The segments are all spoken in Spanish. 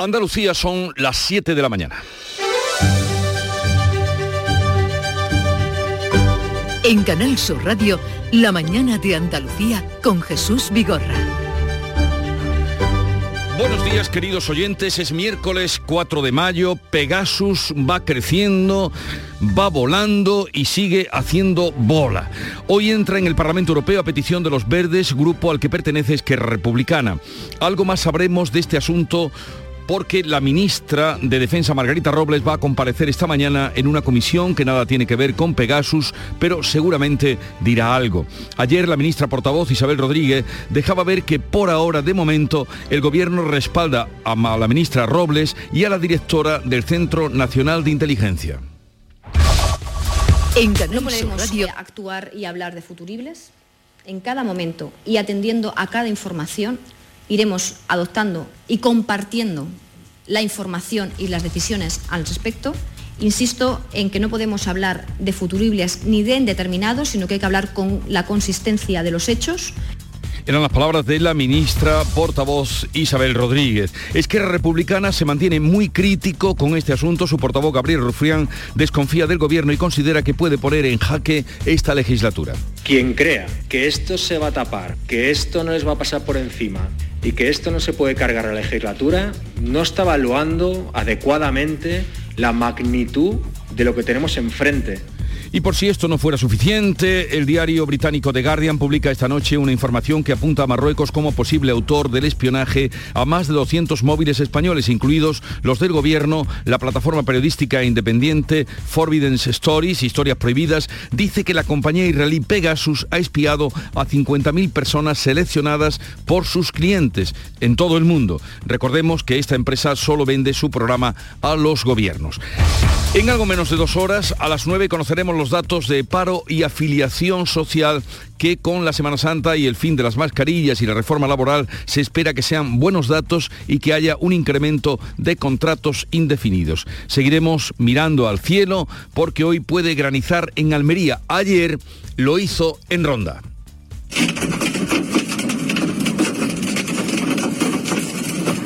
Andalucía son las 7 de la mañana. En Canal Sur Radio, La mañana de Andalucía con Jesús Vigorra. Buenos días queridos oyentes, es miércoles 4 de mayo, Pegasus va creciendo, va volando y sigue haciendo bola. Hoy entra en el Parlamento Europeo a petición de los Verdes, grupo al que pertenece Esquerra Republicana. Algo más sabremos de este asunto porque la ministra de Defensa Margarita Robles va a comparecer esta mañana en una comisión que nada tiene que ver con Pegasus, pero seguramente dirá algo. Ayer la ministra portavoz Isabel Rodríguez dejaba ver que por ahora, de momento, el gobierno respalda a la ministra Robles y a la directora del Centro Nacional de Inteligencia. En no podemos actuar y hablar de futuribles en cada momento y atendiendo a cada información iremos adoptando y compartiendo la información y las decisiones al respecto. Insisto en que no podemos hablar de futuribles ni de indeterminados, sino que hay que hablar con la consistencia de los hechos eran las palabras de la ministra portavoz Isabel Rodríguez. Esquerra Republicana se mantiene muy crítico con este asunto. Su portavoz Gabriel Rufrián desconfía del gobierno y considera que puede poner en jaque esta legislatura. Quien crea que esto se va a tapar, que esto no les va a pasar por encima y que esto no se puede cargar a la legislatura, no está evaluando adecuadamente la magnitud de lo que tenemos enfrente. Y por si esto no fuera suficiente, el diario británico The Guardian publica esta noche una información que apunta a Marruecos como posible autor del espionaje a más de 200 móviles españoles, incluidos los del gobierno, la plataforma periodística independiente Forbidden Stories, Historias Prohibidas, dice que la compañía israelí Pegasus ha espiado a 50.000 personas seleccionadas por sus clientes en todo el mundo. Recordemos que esta empresa solo vende su programa a los gobiernos. En de dos horas, a las 9 conoceremos los datos de paro y afiliación social que con la Semana Santa y el fin de las mascarillas y la reforma laboral se espera que sean buenos datos y que haya un incremento de contratos indefinidos. Seguiremos mirando al cielo porque hoy puede granizar en Almería. Ayer lo hizo en Ronda.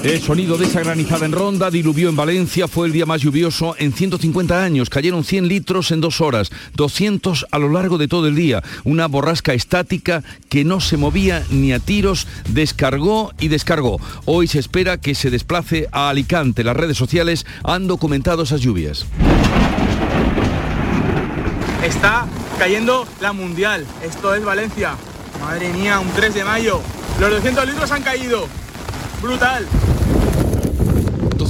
El sonido de esa granizada en Ronda diluvió en Valencia, fue el día más lluvioso en 150 años, cayeron 100 litros en dos horas, 200 a lo largo de todo el día, una borrasca estática que no se movía ni a tiros, descargó y descargó. Hoy se espera que se desplace a Alicante, las redes sociales han documentado esas lluvias. Está cayendo la Mundial, esto es Valencia, madre mía, un 3 de mayo, los 200 litros han caído, brutal.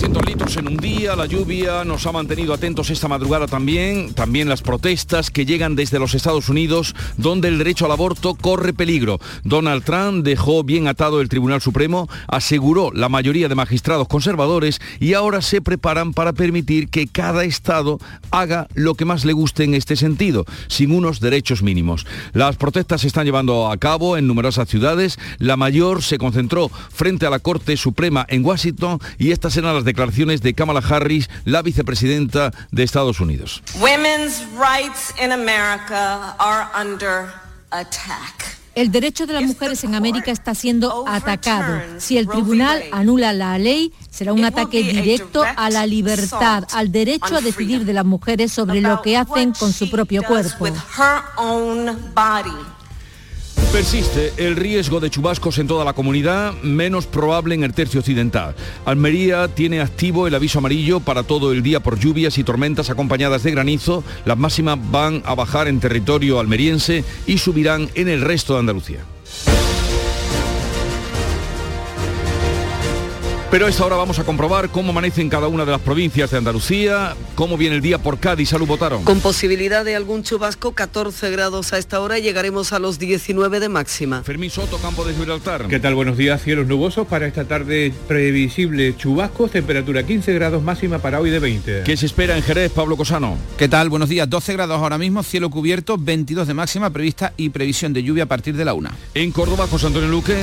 200 litros en un día, la lluvia nos ha mantenido atentos esta madrugada también, también las protestas que llegan desde los Estados Unidos, donde el derecho al aborto corre peligro. Donald Trump dejó bien atado el Tribunal Supremo, aseguró la mayoría de magistrados conservadores y ahora se preparan para permitir que cada Estado haga lo que más le guste en este sentido, sin unos derechos mínimos. Las protestas se están llevando a cabo en numerosas ciudades, la mayor se concentró frente a la Corte Suprema en Washington y estas eran las declaraciones de Kamala Harris, la vicepresidenta de Estados Unidos. El derecho de las mujeres en América está siendo atacado. Si el tribunal anula la ley, será un ataque directo a la libertad, al derecho a decidir de las mujeres sobre lo que hacen con su propio cuerpo. Persiste el riesgo de chubascos en toda la comunidad, menos probable en el tercio occidental. Almería tiene activo el aviso amarillo para todo el día por lluvias y tormentas acompañadas de granizo. Las máximas van a bajar en territorio almeriense y subirán en el resto de Andalucía. Pero a esta hora vamos a comprobar cómo amanece en cada una de las provincias de Andalucía, cómo viene el día por Cádiz. Salud, votaron. Con posibilidad de algún chubasco, 14 grados a esta hora y llegaremos a los 19 de máxima. Fermín Soto, Campo de Gibraltar. ¿Qué tal? Buenos días. Cielos nubosos para esta tarde previsible chubascos, temperatura 15 grados máxima para hoy de 20. ¿Qué se espera en Jerez, Pablo Cosano? ¿Qué tal? Buenos días. 12 grados ahora mismo, cielo cubierto, 22 de máxima prevista y previsión de lluvia a partir de la una. En Córdoba, José Antonio Luque.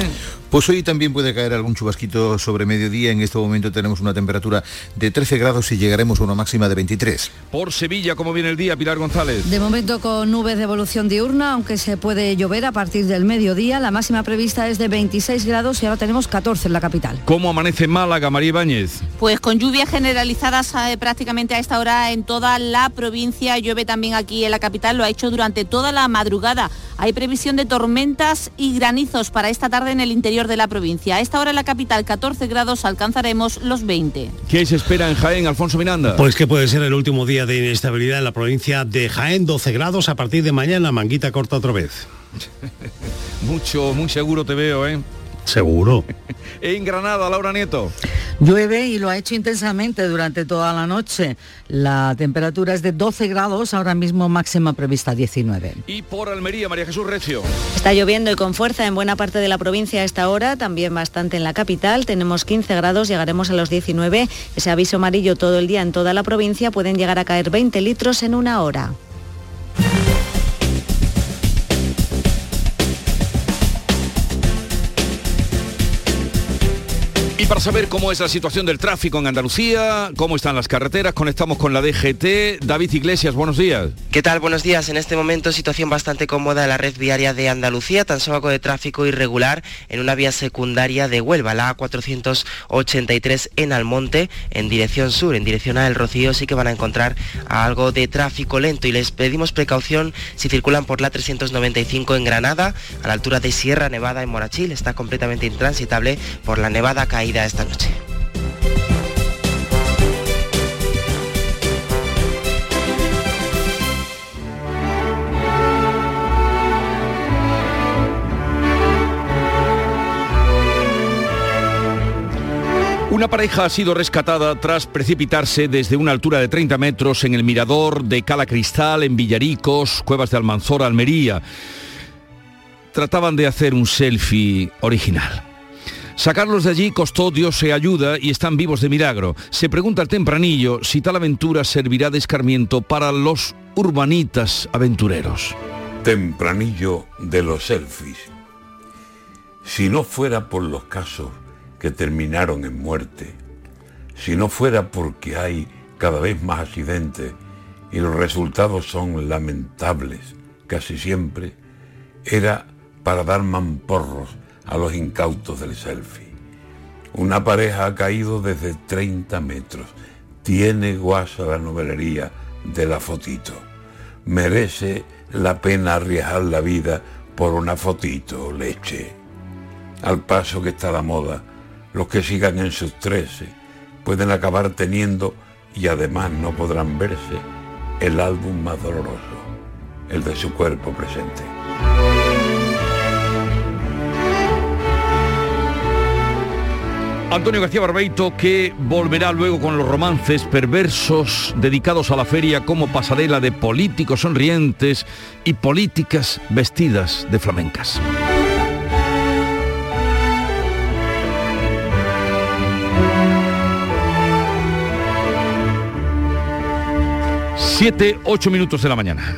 Pues hoy también puede caer algún chubasquito sobre mediodía día. En este momento tenemos una temperatura de 13 grados y llegaremos a una máxima de 23. Por Sevilla, ¿cómo viene el día, Pilar González? De momento con nubes de evolución diurna, aunque se puede llover a partir del mediodía. La máxima prevista es de 26 grados y ahora tenemos 14 en la capital. ¿Cómo amanece Málaga, María Ibáñez? Pues con lluvias generalizadas eh, prácticamente a esta hora en toda la provincia. Llueve también aquí en la capital, lo ha hecho durante toda la madrugada. Hay previsión de tormentas y granizos para esta tarde en el interior de la provincia. A esta hora en la capital 14 grados alcanzaremos los 20. ¿Qué se espera en Jaén, Alfonso Miranda? Pues que puede ser el último día de inestabilidad en la provincia de Jaén, 12 grados a partir de mañana, manguita corta otra vez. Mucho, muy seguro te veo, ¿eh? Seguro. en Granada, Laura Nieto. Llueve y lo ha hecho intensamente durante toda la noche. La temperatura es de 12 grados, ahora mismo máxima prevista 19. Y por Almería, María Jesús Recio. Está lloviendo y con fuerza en buena parte de la provincia a esta hora, también bastante en la capital. Tenemos 15 grados, llegaremos a los 19. Ese aviso amarillo todo el día en toda la provincia pueden llegar a caer 20 litros en una hora. Para saber cómo es la situación del tráfico en Andalucía, cómo están las carreteras, conectamos con la DGT. David Iglesias, buenos días. ¿Qué tal? Buenos días. En este momento situación bastante cómoda en la red viaria de Andalucía, tan solo de tráfico irregular en una vía secundaria de Huelva, la A483 en Almonte, en dirección sur, en dirección a El Rocío, sí que van a encontrar algo de tráfico lento y les pedimos precaución si circulan por la 395 en Granada, a la altura de Sierra Nevada en Morachil, está completamente intransitable por la nevada caída esta noche. Una pareja ha sido rescatada tras precipitarse desde una altura de 30 metros en el mirador de Cala Cristal, en Villaricos, Cuevas de Almanzora, Almería. Trataban de hacer un selfie original. Sacarlos de allí costó Dios se ayuda y están vivos de milagro. Se pregunta el tempranillo si tal aventura servirá de escarmiento para los urbanitas aventureros. Tempranillo de los selfies. Si no fuera por los casos que terminaron en muerte, si no fuera porque hay cada vez más accidentes y los resultados son lamentables casi siempre, era para dar mamporros a los incautos del selfie. Una pareja ha caído desde 30 metros. Tiene guasa la novelería de la fotito. Merece la pena arriesgar la vida por una fotito, leche. Al paso que está la moda, los que sigan en sus 13 pueden acabar teniendo y además no podrán verse el álbum más doloroso, el de su cuerpo presente. Antonio García Barbeito que volverá luego con los romances perversos dedicados a la feria como pasarela de políticos sonrientes y políticas vestidas de flamencas. Siete, ocho minutos de la mañana.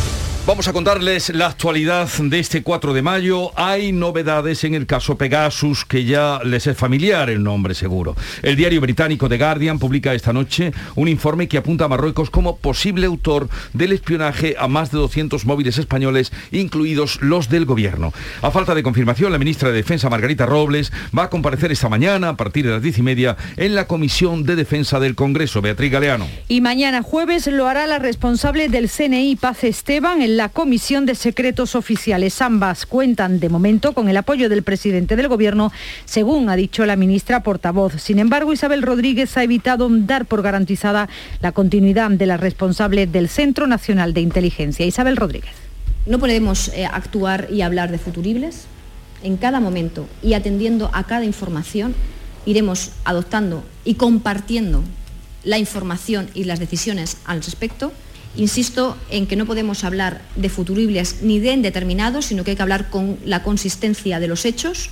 Vamos a contarles la actualidad de este 4 de mayo. Hay novedades en el caso Pegasus, que ya les es familiar el nombre seguro. El diario británico The Guardian publica esta noche un informe que apunta a Marruecos como posible autor del espionaje a más de 200 móviles españoles, incluidos los del gobierno. A falta de confirmación, la ministra de Defensa, Margarita Robles, va a comparecer esta mañana, a partir de las 10 y media, en la Comisión de Defensa del Congreso. Beatriz Galeano. Y mañana jueves lo hará la responsable del CNI, Paz Esteban, la Comisión de Secretos Oficiales. Ambas cuentan de momento con el apoyo del presidente del Gobierno, según ha dicho la ministra portavoz. Sin embargo, Isabel Rodríguez ha evitado dar por garantizada la continuidad de la responsable del Centro Nacional de Inteligencia. Isabel Rodríguez. No podemos eh, actuar y hablar de futuribles. En cada momento y atendiendo a cada información, iremos adoptando y compartiendo la información y las decisiones al respecto. Insisto en que no podemos hablar de futuribles ni de indeterminados, sino que hay que hablar con la consistencia de los hechos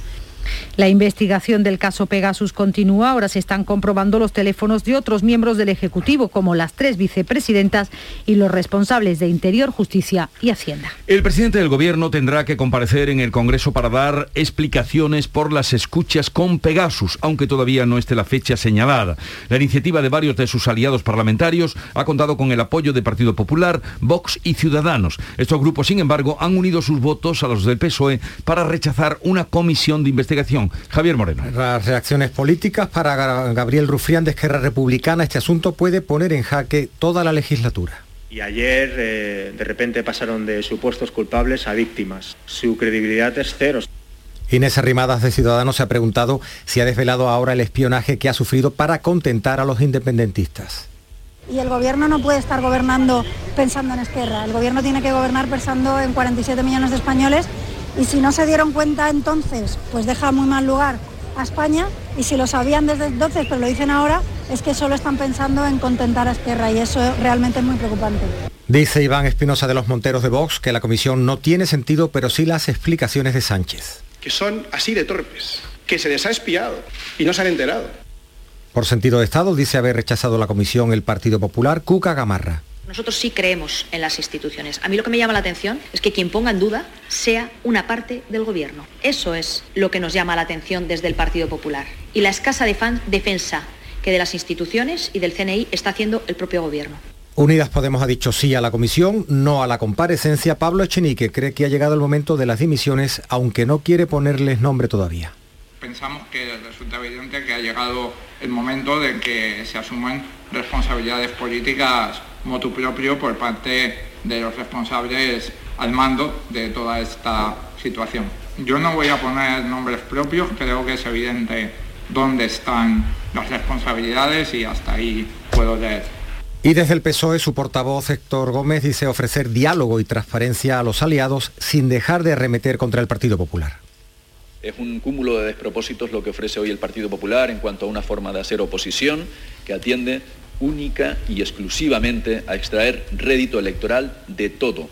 la investigación del caso Pegasus continúa. Ahora se están comprobando los teléfonos de otros miembros del Ejecutivo, como las tres vicepresidentas y los responsables de Interior, Justicia y Hacienda. El presidente del Gobierno tendrá que comparecer en el Congreso para dar explicaciones por las escuchas con Pegasus, aunque todavía no esté la fecha señalada. La iniciativa de varios de sus aliados parlamentarios ha contado con el apoyo de Partido Popular, Vox y Ciudadanos. Estos grupos, sin embargo, han unido sus votos a los del PSOE para rechazar una comisión de investigación Javier Moreno. Las reacciones políticas para Gabriel Rufián de Esquerra Republicana, este asunto puede poner en jaque toda la legislatura. Y ayer eh, de repente pasaron de supuestos culpables a víctimas. Su credibilidad es cero. Inés Arrimadas de Ciudadanos se ha preguntado si ha desvelado ahora el espionaje que ha sufrido para contentar a los independentistas. Y el gobierno no puede estar gobernando pensando en Esquerra. El gobierno tiene que gobernar pensando en 47 millones de españoles y si no se dieron cuenta entonces, pues deja muy mal lugar a España y si lo sabían desde entonces, pero lo dicen ahora, es que solo están pensando en contentar a Esquerra y eso realmente es muy preocupante. Dice Iván Espinosa de los Monteros de Vox que la comisión no tiene sentido, pero sí las explicaciones de Sánchez. Que son así de torpes, que se les ha espiado y no se han enterado. Por sentido de Estado, dice haber rechazado la comisión el Partido Popular, Cuca Gamarra. Nosotros sí creemos en las instituciones. A mí lo que me llama la atención es que quien ponga en duda sea una parte del Gobierno. Eso es lo que nos llama la atención desde el Partido Popular. Y la escasa defensa que de las instituciones y del CNI está haciendo el propio Gobierno. Unidas Podemos ha dicho sí a la comisión, no a la comparecencia. Pablo Echenique cree que ha llegado el momento de las dimisiones, aunque no quiere ponerles nombre todavía. Pensamos que resulta evidente que ha llegado el momento de que se asuman responsabilidades políticas motu propio por parte de los responsables al mando de toda esta situación. Yo no voy a poner nombres propios, creo que es evidente dónde están las responsabilidades y hasta ahí puedo leer. Y desde el PSOE su portavoz Héctor Gómez dice ofrecer diálogo y transparencia a los aliados sin dejar de arremeter contra el Partido Popular. Es un cúmulo de despropósitos lo que ofrece hoy el Partido Popular en cuanto a una forma de hacer oposición que atiende única y exclusivamente a extraer rédito electoral de todo.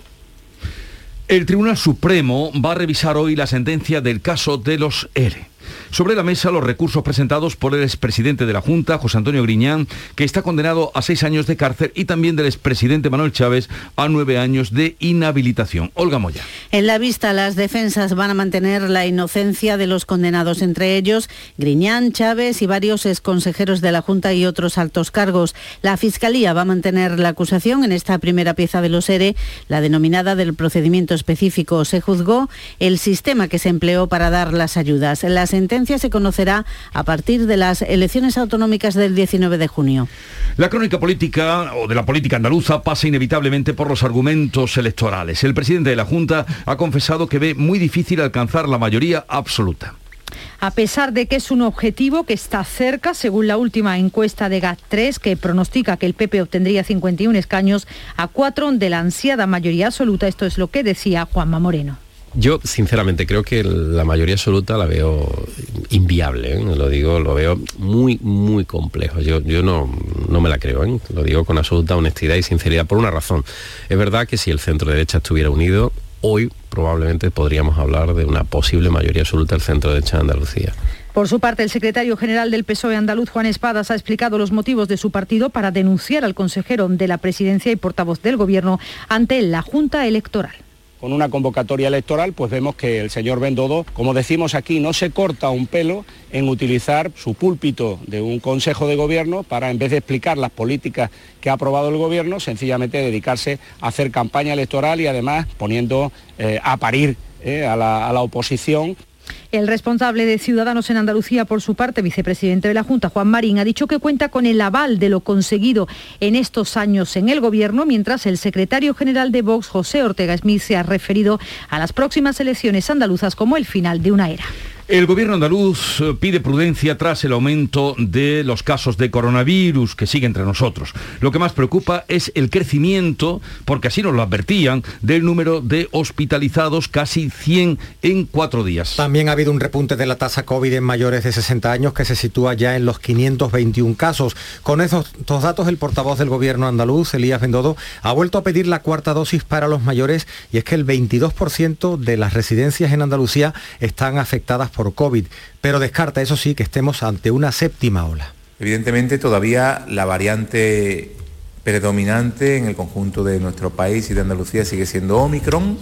El Tribunal Supremo va a revisar hoy la sentencia del caso de los ERE. Sobre la mesa los recursos presentados por el expresidente de la Junta, José Antonio Griñán, que está condenado a seis años de cárcel, y también del expresidente Manuel Chávez a nueve años de inhabilitación. Olga Moya. En la vista, las defensas van a mantener la inocencia de los condenados, entre ellos Griñán, Chávez y varios exconsejeros de la Junta y otros altos cargos. La Fiscalía va a mantener la acusación en esta primera pieza de los ERE, la denominada del procedimiento específico. Se juzgó el sistema que se empleó para dar las ayudas. La sentencia se conocerá a partir de las elecciones autonómicas del 19 de junio. La crónica política o de la política andaluza pasa inevitablemente por los argumentos electorales. El presidente de la Junta ha confesado que ve muy difícil alcanzar la mayoría absoluta a pesar de que es un objetivo que está cerca, según la última encuesta de GAT3, que pronostica que el PP obtendría 51 escaños a cuatro de la ansiada mayoría absoluta. Esto es lo que decía Juanma Moreno. Yo, sinceramente, creo que la mayoría absoluta la veo inviable, ¿eh? lo digo, lo veo muy, muy complejo. Yo, yo no, no me la creo, ¿eh? lo digo con absoluta honestidad y sinceridad, por una razón. Es verdad que si el centro derecha estuviera unido, hoy probablemente podríamos hablar de una posible mayoría absoluta del centro derecha de Andalucía. Por su parte, el secretario general del PSOE andaluz, Juan Espadas, ha explicado los motivos de su partido para denunciar al consejero de la presidencia y portavoz del Gobierno ante la Junta Electoral con una convocatoria electoral, pues vemos que el señor Bendodo, como decimos aquí, no se corta un pelo en utilizar su púlpito de un Consejo de Gobierno para, en vez de explicar las políticas que ha aprobado el Gobierno, sencillamente dedicarse a hacer campaña electoral y además poniendo eh, a parir eh, a la oposición el responsable de Ciudadanos en Andalucía, por su parte, vicepresidente de la Junta, Juan Marín, ha dicho que cuenta con el aval de lo conseguido en estos años en el Gobierno, mientras el secretario general de Vox, José Ortega Smith, se ha referido a las próximas elecciones andaluzas como el final de una era. El gobierno andaluz eh, pide prudencia tras el aumento de los casos de coronavirus que sigue entre nosotros. Lo que más preocupa es el crecimiento, porque así nos lo advertían, del número de hospitalizados, casi 100 en cuatro días. También ha habido un repunte de la tasa COVID en mayores de 60 años que se sitúa ya en los 521 casos. Con esos dos datos, el portavoz del gobierno andaluz, Elías Bendodo, ha vuelto a pedir la cuarta dosis para los mayores y es que el 22% de las residencias en Andalucía están afectadas COVID, pero descarta, eso sí, que estemos ante una séptima ola. Evidentemente todavía la variante predominante en el conjunto de nuestro país y de Andalucía sigue siendo Omicron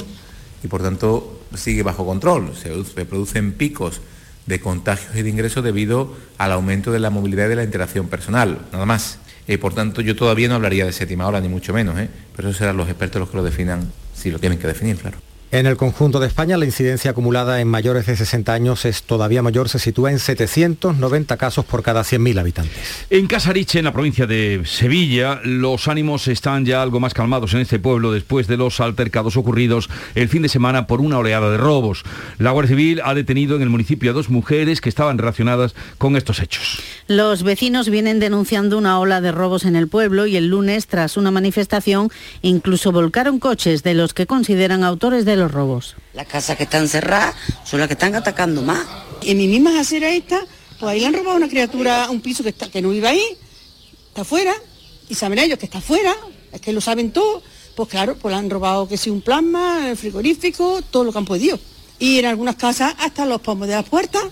y por tanto sigue bajo control. Se, producen picos de contagios y de ingresos debido al aumento de la movilidad y de la interacción personal, nada más. Y por tanto, yo todavía no hablaría de séptima ola, ni mucho menos, ¿eh? pero eso serán los expertos los que lo definan, si lo tienen que definir, claro. En el conjunto de España, la incidencia acumulada en mayores de 60 años es todavía mayor, se sitúa en 790 casos por cada 100.000 habitantes. En Casariche, en la provincia de Sevilla, los ánimos están ya algo más calmados en este pueblo después de los altercados ocurridos el fin de semana por una oleada de robos. La Guardia Civil ha detenido en el municipio a dos mujeres que estaban relacionadas con estos hechos. Los vecinos vienen denunciando una ola de robos en el pueblo y el lunes, tras una manifestación, incluso volcaron coches de los que consideran autores de los robos. Las casas que están cerradas son las que están atacando más. En mi misma acera esta, pues ahí le han robado a una criatura un piso que, está, que no iba ahí, está afuera, y saben ellos que está afuera, es que lo saben todo, pues claro, pues le han robado que si un plasma, el frigorífico, todo lo que han podido. Y en algunas casas hasta los pomos de las puertas.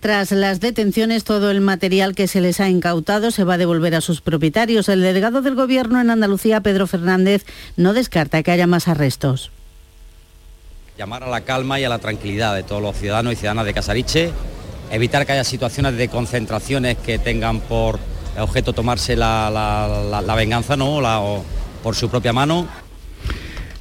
Tras las detenciones, todo el material que se les ha incautado se va a devolver a sus propietarios. El delegado del Gobierno en Andalucía, Pedro Fernández, no descarta que haya más arrestos llamar a la calma y a la tranquilidad de todos los ciudadanos y ciudadanas de Casariche, evitar que haya situaciones de concentraciones que tengan por objeto tomarse la, venganza ¿no? o por su propia mano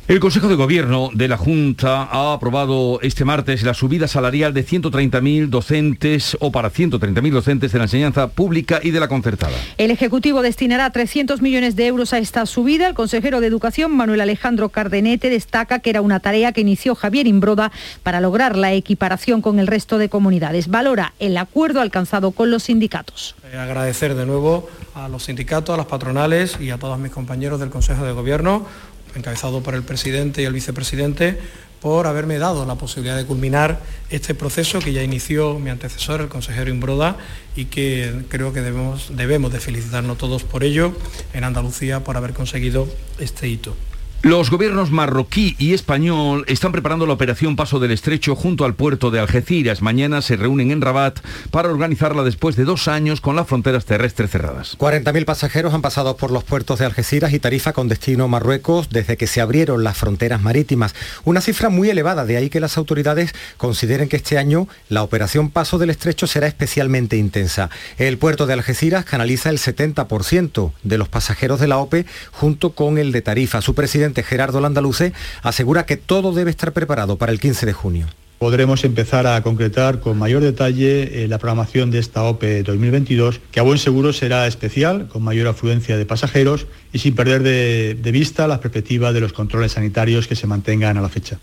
el Consejo de Gobierno de la Junta ha aprobado este martes la subida salarial de 130.000 docentes o para 130.000 docentes de la enseñanza pública y de la concertada. El Ejecutivo destinará 300 millones de euros a esta subida. El consejero de Educación, Manuel Alejandro Cardenete, destaca que era una tarea que inició Javier Imbroda para lograr la equiparación con el resto de comunidades. Valora el acuerdo alcanzado con los sindicatos. Eh, agradecer de nuevo a los sindicatos, a las patronales y a todos mis compañeros del Consejo de Gobierno encabezado por el presidente y el vicepresidente, por haberme dado la posibilidad de culminar este proceso que ya inició mi antecesor, el consejero Imbroda, y que creo que debemos, debemos de felicitarnos todos por ello en Andalucía por haber conseguido este hito. Los gobiernos marroquí y español están preparando la operación Paso del Estrecho junto al puerto de Algeciras. Mañana se reúnen en Rabat para organizarla después de dos años con las fronteras terrestres cerradas. 40.000 pasajeros han pasado por los puertos de Algeciras y Tarifa con destino Marruecos desde que se abrieron las fronteras marítimas. Una cifra muy elevada, de ahí que las autoridades consideren que este año la operación Paso del Estrecho será especialmente intensa. El puerto de Algeciras canaliza el 70% de los pasajeros de la OPE junto con el de Tarifa. Su presidente Gerardo Landaluce asegura que todo debe estar preparado para el 15 de junio podremos empezar a concretar con mayor detalle eh, la programación de esta OPE 2022, que a buen seguro será especial, con mayor afluencia de pasajeros y sin perder de, de vista las perspectivas de los controles sanitarios que se mantengan a la fecha.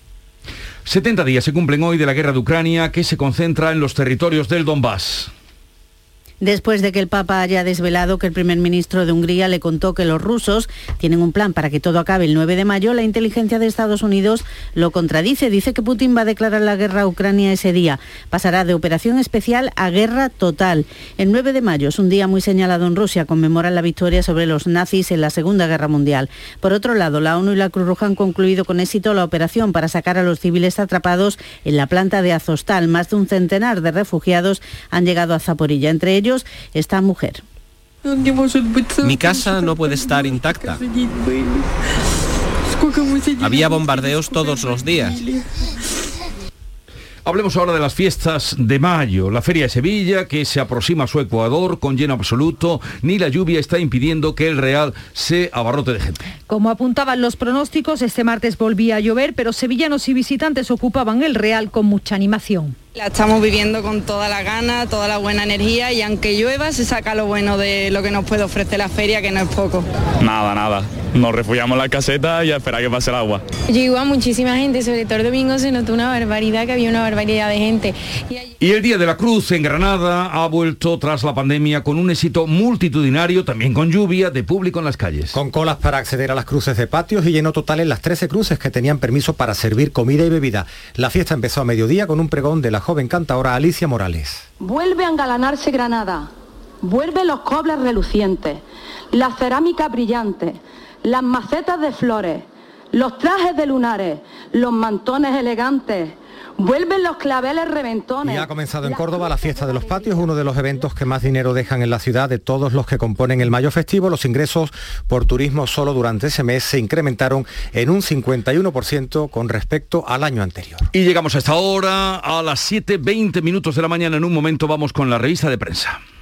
70 días se cumplen hoy de la guerra de Ucrania que se concentra en los territorios del Donbass después de que el Papa haya desvelado que el primer ministro de Hungría le contó que los rusos tienen un plan para que todo acabe el 9 de mayo, la inteligencia de Estados Unidos lo contradice. Dice que Putin va a declarar la guerra a Ucrania ese día. Pasará de operación especial a guerra total. El 9 de mayo es un día muy señalado en Rusia. Conmemoran la victoria sobre los nazis en la Segunda Guerra Mundial. Por otro lado, la ONU y la Cruz Roja han concluido con éxito la operación para sacar a los civiles atrapados en la planta de Azostal. Más de un centenar de refugiados han llegado a Zaporilla. Entre ellos esta mujer. Mi casa no puede estar intacta. Había bombardeos todos los días. Hablemos ahora de las fiestas de mayo. La Feria de Sevilla, que se aproxima a su Ecuador con lleno absoluto, ni la lluvia está impidiendo que el Real se abarrote de gente. Como apuntaban los pronósticos, este martes volvía a llover, pero sevillanos y visitantes ocupaban el Real con mucha animación. La estamos viviendo con toda la gana, toda la buena energía y aunque llueva se saca lo bueno de lo que nos puede ofrecer la feria, que no es poco. Nada, nada. Nos refugiamos en la caseta y a esperar que pase el agua. Llegó a muchísima gente, sobre todo el domingo se notó una barbaridad, que había una barbaridad de gente. Y el Día de la Cruz en Granada ha vuelto tras la pandemia con un éxito multitudinario, también con lluvia, de público en las calles. Con colas para acceder a las cruces de patios y lleno total en las 13 cruces que tenían permiso para servir comida y bebida. La fiesta empezó a mediodía con un pregón de la joven cantadora Alicia Morales. Vuelve a engalanarse Granada, vuelve los cobles relucientes, la cerámica brillante, las macetas de flores, los trajes de lunares, los mantones elegantes, Vuelven los claveles reventones. Y ha comenzado en Córdoba la fiesta de los patios, uno de los eventos que más dinero dejan en la ciudad de todos los que componen el mayo festivo. Los ingresos por turismo solo durante ese mes se incrementaron en un 51% con respecto al año anterior. Y llegamos a esta hora, a las 7.20 minutos de la mañana. En un momento vamos con la revista de prensa.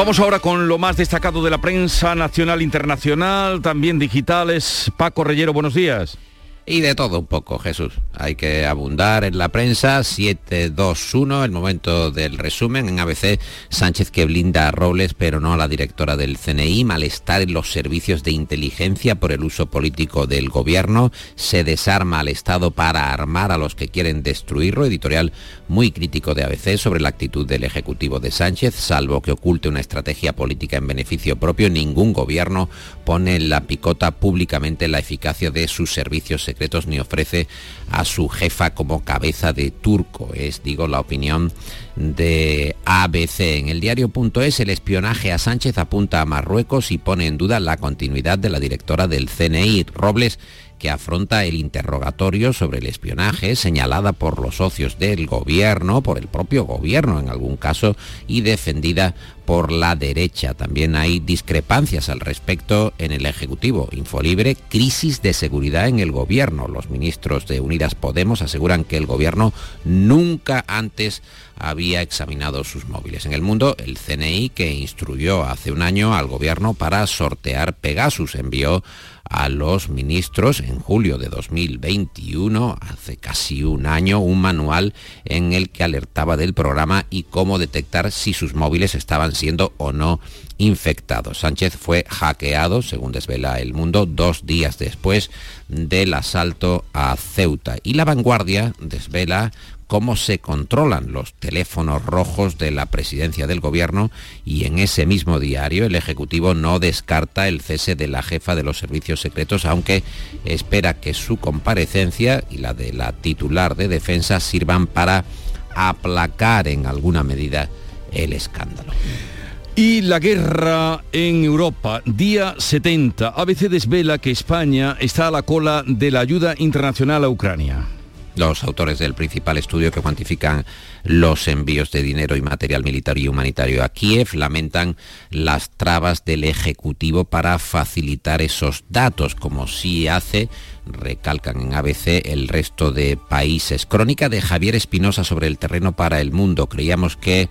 Vamos ahora con lo más destacado de la prensa nacional, internacional, también digitales. Paco Reyero, buenos días. Y de todo un poco, Jesús. Hay que abundar en la prensa. 721, el momento del resumen. En ABC, Sánchez que blinda a Robles, pero no a la directora del CNI. Malestar en los servicios de inteligencia por el uso político del gobierno. Se desarma al Estado para armar a los que quieren destruirlo. Editorial muy crítico de ABC sobre la actitud del Ejecutivo de Sánchez. Salvo que oculte una estrategia política en beneficio propio, ningún gobierno pone en la picota públicamente la eficacia de sus servicios secretos ni ofrece a su jefa como cabeza de turco. Es, digo, la opinión de ABC. En el diario.es el espionaje a Sánchez apunta a Marruecos y pone en duda la continuidad de la directora del CNI, Robles que afronta el interrogatorio sobre el espionaje señalada por los socios del gobierno, por el propio gobierno en algún caso, y defendida por la derecha. También hay discrepancias al respecto en el Ejecutivo. Infolibre, crisis de seguridad en el gobierno. Los ministros de Unidas Podemos aseguran que el gobierno nunca antes había examinado sus móviles. En el mundo, el CNI, que instruyó hace un año al gobierno para sortear Pegasus, envió a los ministros en julio de 2021, hace casi un año, un manual en el que alertaba del programa y cómo detectar si sus móviles estaban siendo o no infectados. Sánchez fue hackeado, según desvela el mundo, dos días después del asalto a Ceuta. Y la vanguardia desvela cómo se controlan los teléfonos rojos de la presidencia del gobierno y en ese mismo diario el Ejecutivo no descarta el cese de la jefa de los servicios secretos, aunque espera que su comparecencia y la de la titular de defensa sirvan para aplacar en alguna medida el escándalo. Y la guerra en Europa, día 70. ABC desvela que España está a la cola de la ayuda internacional a Ucrania. Los autores del principal estudio que cuantifican los envíos de dinero y material militar y humanitario a Kiev lamentan las trabas del Ejecutivo para facilitar esos datos, como sí hace, recalcan en ABC, el resto de países. Crónica de Javier Espinosa sobre el terreno para el mundo. Creíamos que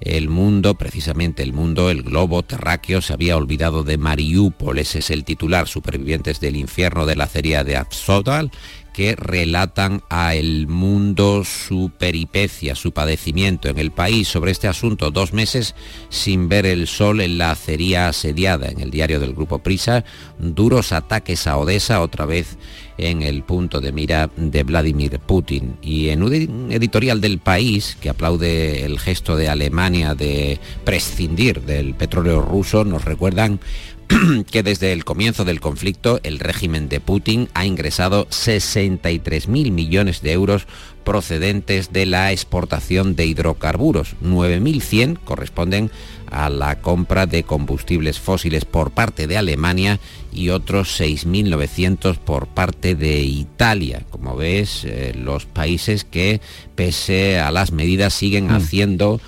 el mundo, precisamente el mundo, el globo terráqueo, se había olvidado de Mariupol. Ese es el titular, supervivientes del infierno de la acería de Azotl, que relatan a el mundo su peripecia, su padecimiento en el país sobre este asunto. Dos meses sin ver el sol en la acería asediada. En el diario del Grupo Prisa, duros ataques a Odessa, otra vez en el punto de mira de Vladimir Putin. Y en un editorial del país, que aplaude el gesto de Alemania de prescindir del petróleo ruso, nos recuerdan que desde el comienzo del conflicto el régimen de Putin ha ingresado 63.000 millones de euros procedentes de la exportación de hidrocarburos. 9.100 corresponden a la compra de combustibles fósiles por parte de Alemania y otros 6.900 por parte de Italia. Como ves, eh, los países que, pese a las medidas, siguen mm. haciendo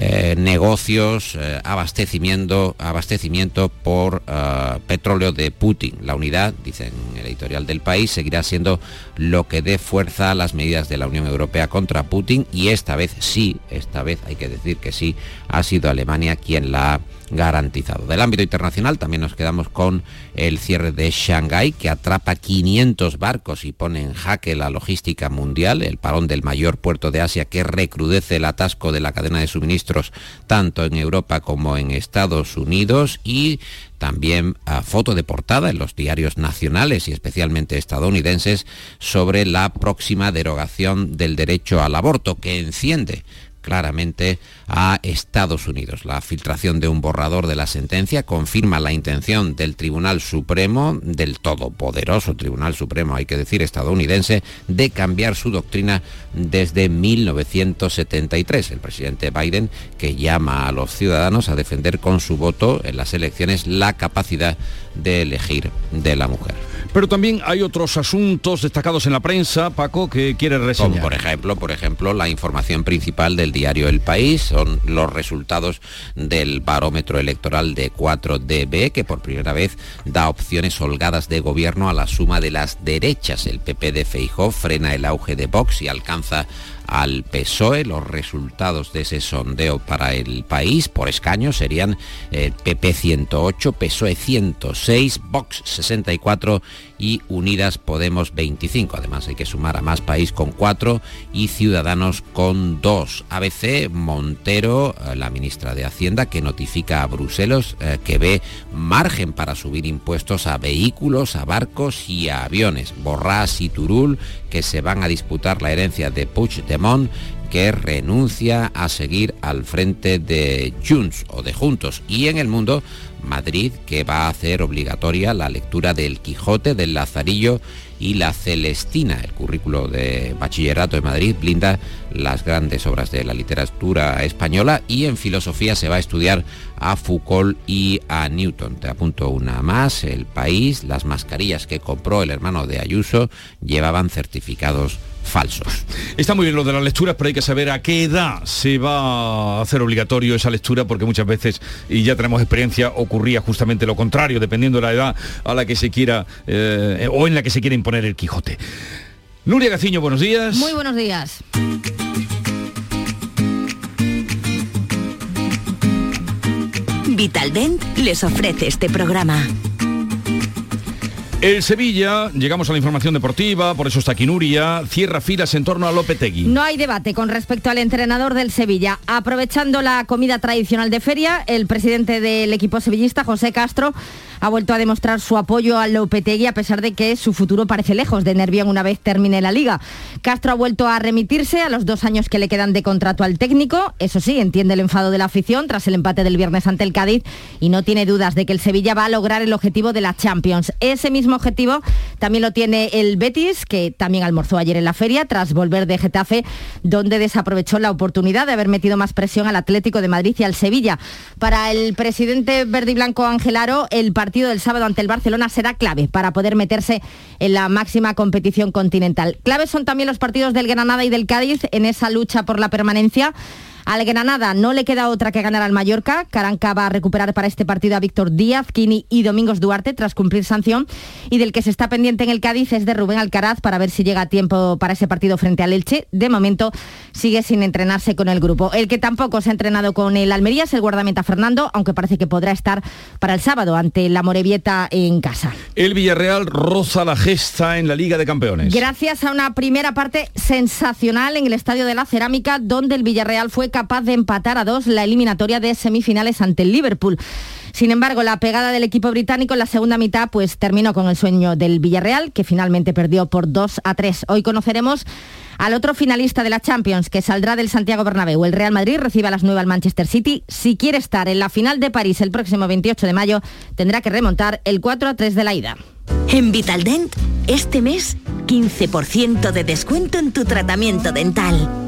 eh, negocios, eh, abastecimiento, abastecimiento por eh, petróleo de Putin. La unidad, dicen el editorial del país, seguirá siendo lo que dé fuerza a las medidas de la Unión Europea contra Putin y esta vez sí, esta vez hay que decir que sí, ha sido Alemania quien la ha garantizado. Del ámbito internacional también nos quedamos con el cierre de Shanghái, que atrapa 500 barcos y pone en jaque la logística mundial, el parón del mayor puerto de Asia que recrudece el atasco de la cadena de suministros tanto en Europa como en Estados Unidos y también a foto de portada en los diarios nacionales y especialmente estadounidenses sobre la próxima derogación del derecho al aborto que enciende claramente a Estados Unidos. La filtración de un borrador de la sentencia confirma la intención del Tribunal Supremo, del todopoderoso Tribunal Supremo, hay que decir, estadounidense, de cambiar su doctrina desde 1973. El presidente Biden que llama a los ciudadanos a defender con su voto en las elecciones la capacidad de elegir de la mujer. Pero también hay otros asuntos destacados en la prensa, Paco, que quiere reseñar. Como por ejemplo, por ejemplo, la información principal del diario El País son los resultados del barómetro electoral de 4DB, que por primera vez da opciones holgadas de gobierno a la suma de las derechas. El PP de Feijó frena el auge de Vox y alcanza al PSOE. Los resultados de ese sondeo para el país por escaño serían PP 108, PSOE 106, Vox 64 y Unidas Podemos 25. Además hay que sumar a más país con 4 y Ciudadanos con 2. ABC Montero, eh, la ministra de Hacienda, que notifica a Bruselas eh, que ve margen para subir impuestos a vehículos, a barcos y a aviones. Borrás y Turul, que se van a disputar la herencia de Puigdemont que renuncia a seguir al frente de Junts o de Juntos. Y en el mundo Madrid, que va a hacer obligatoria la lectura del Quijote, del Lazarillo y la Celestina. El currículo de bachillerato de Madrid blinda las grandes obras de la literatura española y en filosofía se va a estudiar a Foucault y a Newton. Te apunto una más, el país, las mascarillas que compró el hermano de Ayuso llevaban certificados falsos. Está muy bien lo de las lecturas, pero hay que saber a qué edad se va a hacer obligatorio esa lectura, porque muchas veces, y ya tenemos experiencia, ocurría justamente lo contrario, dependiendo de la edad a la que se quiera eh, o en la que se quiera imponer el Quijote. Nuria Gaciño, buenos días. Muy buenos días. Vitaldent les ofrece este programa. El Sevilla, llegamos a la información deportiva, por eso está aquí cierra filas en torno a Lopetegui. No hay debate con respecto al entrenador del Sevilla. Aprovechando la comida tradicional de feria, el presidente del equipo sevillista, José Castro, ha vuelto a demostrar su apoyo a Lopetegui a pesar de que su futuro parece lejos de Nervión una vez termine la liga. Castro ha vuelto a remitirse a los dos años que le quedan de contrato al técnico. Eso sí, entiende el enfado de la afición tras el empate del viernes ante el Cádiz y no tiene dudas de que el Sevilla va a lograr el objetivo de la Champions. Ese mismo objetivo también lo tiene el Betis, que también almorzó ayer en la feria tras volver de Getafe, donde desaprovechó la oportunidad de haber metido más presión al Atlético de Madrid y al Sevilla. Para el presidente verde y blanco Angelaro, el partido partido del sábado ante el Barcelona será clave para poder meterse en la máxima competición continental. Claves son también los partidos del Granada y del Cádiz en esa lucha por la permanencia. Al Granada no le queda otra que ganar al Mallorca. Caranca va a recuperar para este partido a Víctor Díaz, Kini y Domingos Duarte tras cumplir sanción. Y del que se está pendiente en el Cádiz es de Rubén Alcaraz para ver si llega a tiempo para ese partido frente al Elche. De momento sigue sin entrenarse con el grupo. El que tampoco se ha entrenado con el Almería es el guardameta Fernando, aunque parece que podrá estar para el sábado ante la Morevieta en casa. El Villarreal roza la gesta en la Liga de Campeones. Gracias a una primera parte sensacional en el Estadio de la Cerámica, donde el Villarreal fue capaz de empatar a dos la eliminatoria de semifinales ante el Liverpool. Sin embargo, la pegada del equipo británico en la segunda mitad pues terminó con el sueño del Villarreal, que finalmente perdió por 2 a 3. Hoy conoceremos Al otro finalista de la Champions, que saldrá del Santiago Bernabéu, el Real Madrid recibe a las 9 al Manchester City. Si quiere estar en la final de París el próximo 28 de mayo, tendrá que remontar el 4 a 3 de la ida. En Vitaldent, este mes, 15% de descuento en tu tratamiento dental.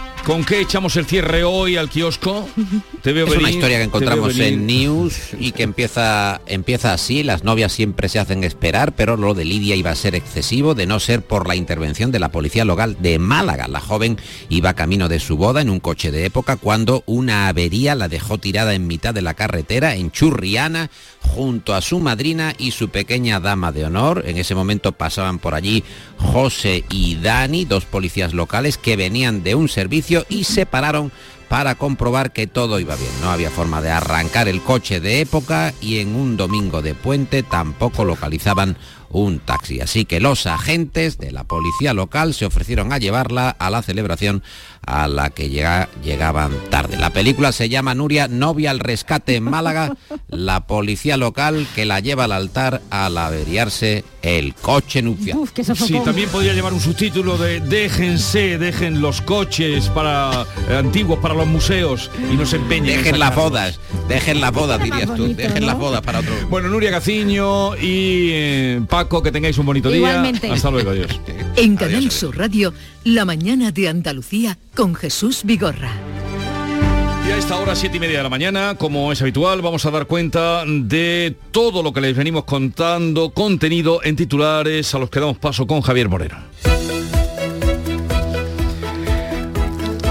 ¿Con qué echamos el cierre hoy al kiosco? Te veo es una historia que encontramos en News y que empieza, empieza así. Las novias siempre se hacen esperar, pero lo de Lidia iba a ser excesivo de no ser por la intervención de la policía local de Málaga. La joven iba camino de su boda en un coche de época cuando una avería la dejó tirada en mitad de la carretera en Churriana junto a su madrina y su pequeña dama de honor. En ese momento pasaban por allí José y Dani, dos policías locales que venían de un servicio y se pararon para comprobar que todo iba bien. No había forma de arrancar el coche de época y en un domingo de puente tampoco localizaban un taxi. Así que los agentes de la policía local se ofrecieron a llevarla a la celebración a la que llegaban tarde. La película se llama Nuria, novia al rescate en Málaga, la policía local que la lleva al altar al averiarse el coche nupcial. sí, también podría llevar un subtítulo de déjense, dejen los coches para eh, antiguos para los museos y no se empeñen. Dejen las bodas, dejen las bodas, dirías tú, dejen las bodas para otro. Bueno, Nuria Gaciño y eh, Paco, que tengáis un bonito día. Hasta luego, adiós. En Canal Sur Radio, la mañana de Andalucía con Jesús Vigorra. Y a esta hora, siete y media de la mañana, como es habitual, vamos a dar cuenta de todo lo que les venimos contando, contenido en titulares a los que damos paso con Javier Moreno.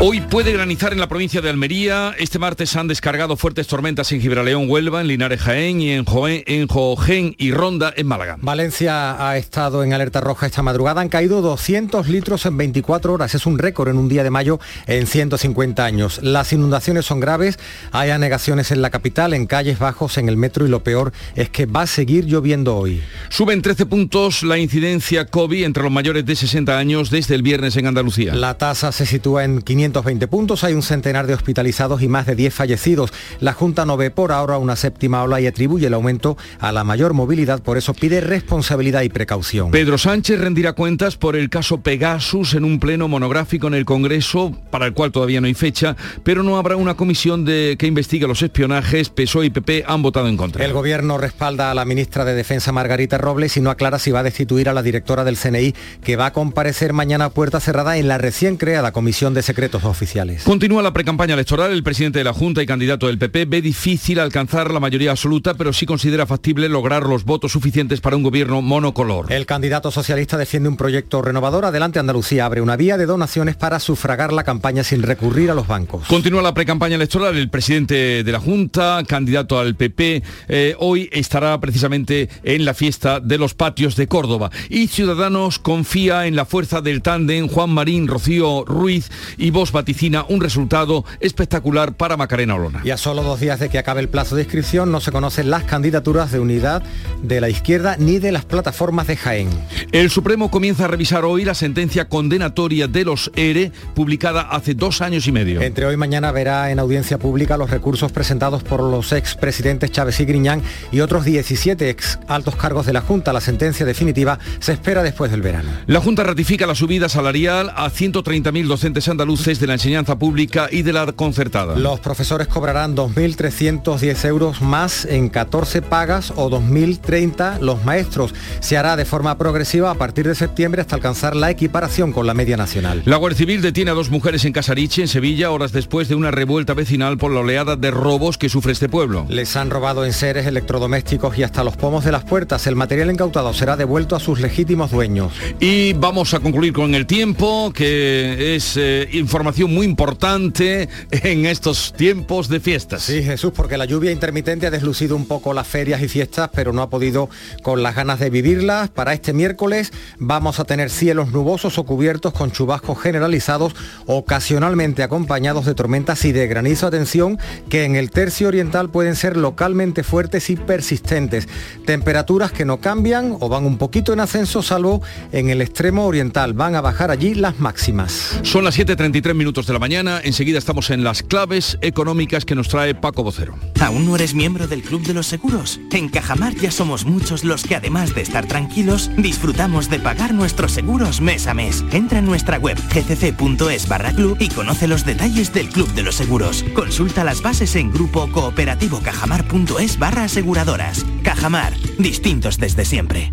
Hoy puede granizar en la provincia de Almería. Este martes han descargado fuertes tormentas en Gibraleón, Huelva, en Linares, Jaén y en, Joén, en Jojén y Ronda, en Málaga. Valencia ha estado en alerta roja esta madrugada. Han caído 200 litros en 24 horas. Es un récord en un día de mayo en 150 años. Las inundaciones son graves. Hay anegaciones en la capital, en calles bajos, en el metro y lo peor es que va a seguir lloviendo hoy. Suben 13 puntos la incidencia COVID entre los mayores de 60 años desde el viernes en Andalucía. La tasa se sitúa en 500 220 puntos, hay un centenar de hospitalizados y más de 10 fallecidos. La Junta no ve por ahora una séptima ola y atribuye el aumento a la mayor movilidad, por eso pide responsabilidad y precaución. Pedro Sánchez rendirá cuentas por el caso Pegasus en un pleno monográfico en el Congreso, para el cual todavía no hay fecha, pero no habrá una comisión de que investigue los espionajes. PSOE y PP han votado en contra. El gobierno respalda a la ministra de Defensa Margarita Robles y no aclara si va a destituir a la directora del CNI, que va a comparecer mañana a puerta cerrada en la recién creada Comisión de Secretos oficiales. Continúa la precampaña electoral. El presidente de la Junta y candidato del PP ve difícil alcanzar la mayoría absoluta, pero sí considera factible lograr los votos suficientes para un gobierno monocolor. El candidato socialista defiende un proyecto renovador. Adelante Andalucía abre una vía de donaciones para sufragar la campaña sin recurrir a los bancos. Continúa la precampaña electoral. El presidente de la Junta, candidato al PP, eh, hoy estará precisamente en la fiesta de los patios de Córdoba. Y Ciudadanos confía en la fuerza del tándem Juan Marín, Rocío Ruiz y vaticina un resultado espectacular para Macarena Olona. Y a solo dos días de que acabe el plazo de inscripción no se conocen las candidaturas de unidad de la izquierda ni de las plataformas de Jaén. El Supremo comienza a revisar hoy la sentencia condenatoria de los ERE publicada hace dos años y medio. Entre hoy y mañana verá en audiencia pública los recursos presentados por los expresidentes Chávez y Griñán y otros 17 ex altos cargos de la Junta. La sentencia definitiva se espera después del verano. La Junta ratifica la subida salarial a 130.000 docentes andaluces de la enseñanza pública y de la concertada. Los profesores cobrarán 2.310 euros más en 14 pagas o 2.030 los maestros. Se hará de forma progresiva a partir de septiembre hasta alcanzar la equiparación con la media nacional. La Guardia Civil detiene a dos mujeres en Casariche, en Sevilla, horas después de una revuelta vecinal por la oleada de robos que sufre este pueblo. Les han robado enseres, electrodomésticos y hasta los pomos de las puertas. El material incautado será devuelto a sus legítimos dueños. Y vamos a concluir con el tiempo, que es eh, información información muy importante en estos tiempos de fiestas. Sí, Jesús, porque la lluvia intermitente ha deslucido un poco las ferias y fiestas, pero no ha podido con las ganas de vivirlas. Para este miércoles vamos a tener cielos nubosos o cubiertos con chubascos generalizados, ocasionalmente acompañados de tormentas y de granizo. Atención, que en el tercio oriental pueden ser localmente fuertes y persistentes. Temperaturas que no cambian o van un poquito en ascenso, salvo en el extremo oriental. Van a bajar allí las máximas. Son las 7.33 minutos de la mañana. Enseguida estamos en las claves económicas que nos trae Paco Vocero. ¿Aún no eres miembro del Club de los Seguros? En Cajamar ya somos muchos los que además de estar tranquilos, disfrutamos de pagar nuestros seguros mes a mes. Entra en nuestra web gcc.es barra club y conoce los detalles del Club de los Seguros. Consulta las bases en grupo cooperativo cajamar.es barra aseguradoras. Cajamar, distintos desde siempre.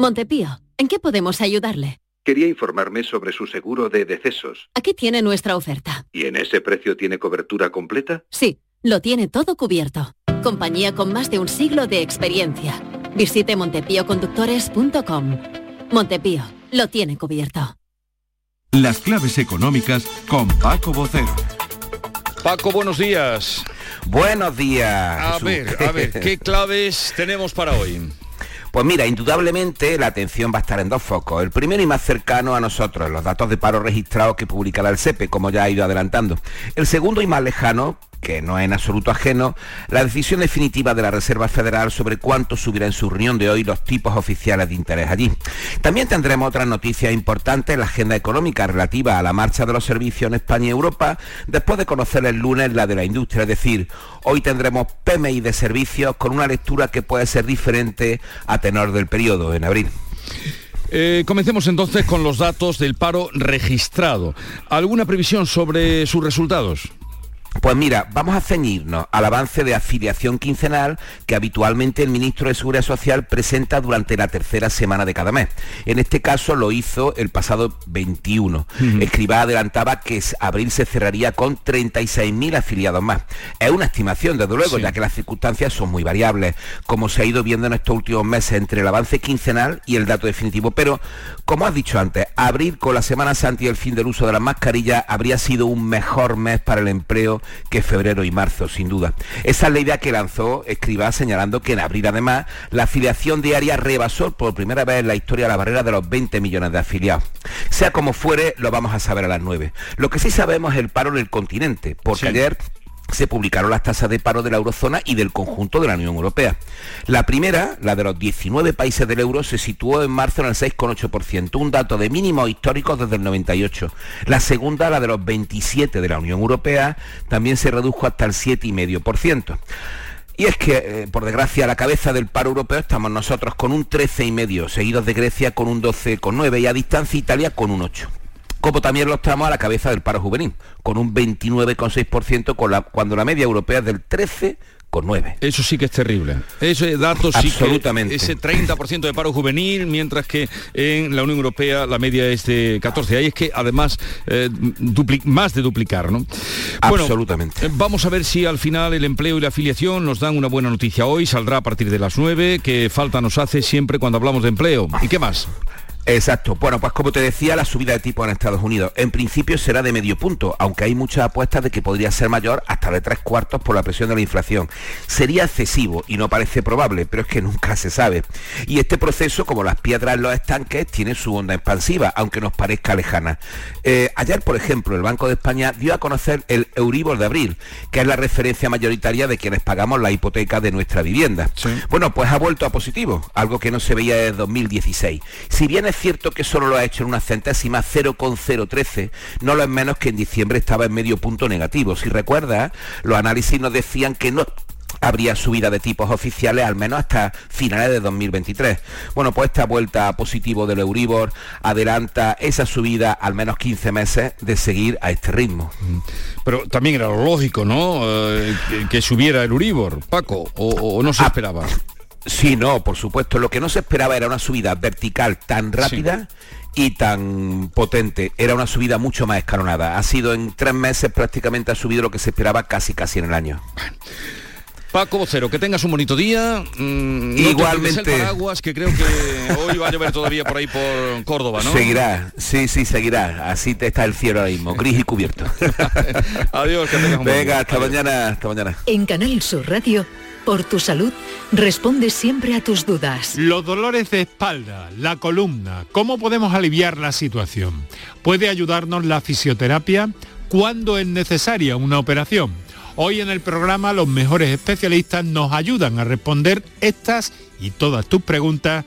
Montepío, ¿en qué podemos ayudarle? Quería informarme sobre su seguro de decesos. Aquí tiene nuestra oferta. ¿Y en ese precio tiene cobertura completa? Sí, lo tiene todo cubierto. Compañía con más de un siglo de experiencia. Visite montepíoconductores.com. Montepío, lo tiene cubierto. Las claves económicas con Paco Bocero. Paco, buenos días. Buenos días. A Jesús. ver, a ver, ¿qué claves tenemos para hoy? Pues mira, indudablemente la atención va a estar en dos focos. El primero y más cercano a nosotros, los datos de paro registrados que publicará el SEPE, como ya ha ido adelantando. El segundo y más lejano, que no es en absoluto ajeno, la decisión definitiva de la Reserva Federal sobre cuánto subirá en su reunión de hoy los tipos oficiales de interés allí. También tendremos otras noticias importantes en la agenda económica relativa a la marcha de los servicios en España y Europa, después de conocer el lunes la de la industria. Es decir, hoy tendremos PMI de servicios con una lectura que puede ser diferente a tenor del periodo en abril. Eh, comencemos entonces con los datos del paro registrado. ¿Alguna previsión sobre sus resultados? Pues mira, vamos a ceñirnos al avance de afiliación quincenal que habitualmente el ministro de Seguridad Social presenta durante la tercera semana de cada mes. En este caso lo hizo el pasado 21. Escribá adelantaba que abril se cerraría con 36.000 afiliados más. Es una estimación, desde luego, ya que las circunstancias son muy variables, como se ha ido viendo en estos últimos meses entre el avance quincenal y el dato definitivo. Pero, como has dicho antes, abril con la Semana Santa y el fin del uso de las mascarillas habría sido un mejor mes para el empleo que febrero y marzo, sin duda. Esa es la idea que lanzó Escribá señalando que en abril además la afiliación diaria rebasó por primera vez en la historia la barrera de los 20 millones de afiliados. Sea como fuere, lo vamos a saber a las 9. Lo que sí sabemos es el paro en el continente, porque ayer se publicaron las tasas de paro de la eurozona y del conjunto de la Unión Europea. La primera, la de los 19 países del euro, se situó en marzo en el 6,8%, un dato de mínimos históricos desde el 98. La segunda, la de los 27 de la Unión Europea, también se redujo hasta el 7,5%. Y es que, eh, por desgracia, a la cabeza del paro europeo estamos nosotros con un 13,5, seguidos de Grecia con un 12,9 y a distancia Italia con un 8 como también lo estamos a la cabeza del paro juvenil, con un 29,6% con la, cuando la media europea es del 13,9. Eso sí que es terrible. Ese dato sí Absolutamente. que ese 30% de paro juvenil, mientras que en la Unión Europea la media es de 14. Ahí es que además eh, más de duplicar, ¿no? Absolutamente. eh, vamos a ver si al final el empleo y la afiliación nos dan una buena noticia hoy. Saldrá a partir de las 9, que falta nos hace siempre cuando hablamos de empleo. ¿Y qué más? Exacto. Bueno, pues como te decía, la subida de tipo en Estados Unidos en principio será de medio punto, aunque hay muchas apuestas de que podría ser mayor hasta de tres cuartos por la presión de la inflación. Sería excesivo y no parece probable, pero es que nunca se sabe. Y este proceso, como las piedras en los estanques, tiene su onda expansiva, aunque nos parezca lejana. Eh, ayer, por ejemplo, el Banco de España dio a conocer el Euribor de abril, que es la referencia mayoritaria de quienes pagamos la hipoteca de nuestra vivienda. Bueno, pues ha vuelto a positivo, algo que no se veía desde 2016. Si bien es cierto que solo lo ha hecho en una centésima 0,013, no lo es menos que en diciembre estaba en medio punto negativo. Si recuerdas, los análisis nos decían que no habría subida de tipos oficiales al menos hasta finales de 2023. Bueno, pues esta vuelta a positivo del Euribor adelanta esa subida al menos 15 meses de seguir a este ritmo. Pero también era lo lógico, ¿no? Eh, que, que subiera el Uribor, Paco, o, o no se esperaba. Sí, no, por supuesto. Lo que no se esperaba era una subida vertical tan rápida y tan potente. Era una subida mucho más escalonada. Ha sido en tres meses prácticamente ha subido lo que se esperaba casi casi en el año. Paco Vocero, que tengas un bonito día. Mm, no te Igualmente. olvides el paraguas, que creo que hoy va a llover todavía por ahí por Córdoba, ¿no? Seguirá, sí, sí, seguirá. Así te está el cielo ahora mismo, gris y cubierto. Adiós, que tengas un buen Venga, día. hasta mañana, hasta mañana. En Canal Sur Radio, por tu salud, responde siempre a tus dudas. Los dolores de espalda, la columna, ¿cómo podemos aliviar la situación? ¿Puede ayudarnos la fisioterapia? ¿Cuándo es necesaria una operación? Hoy en el programa los mejores especialistas nos ayudan a responder estas y todas tus preguntas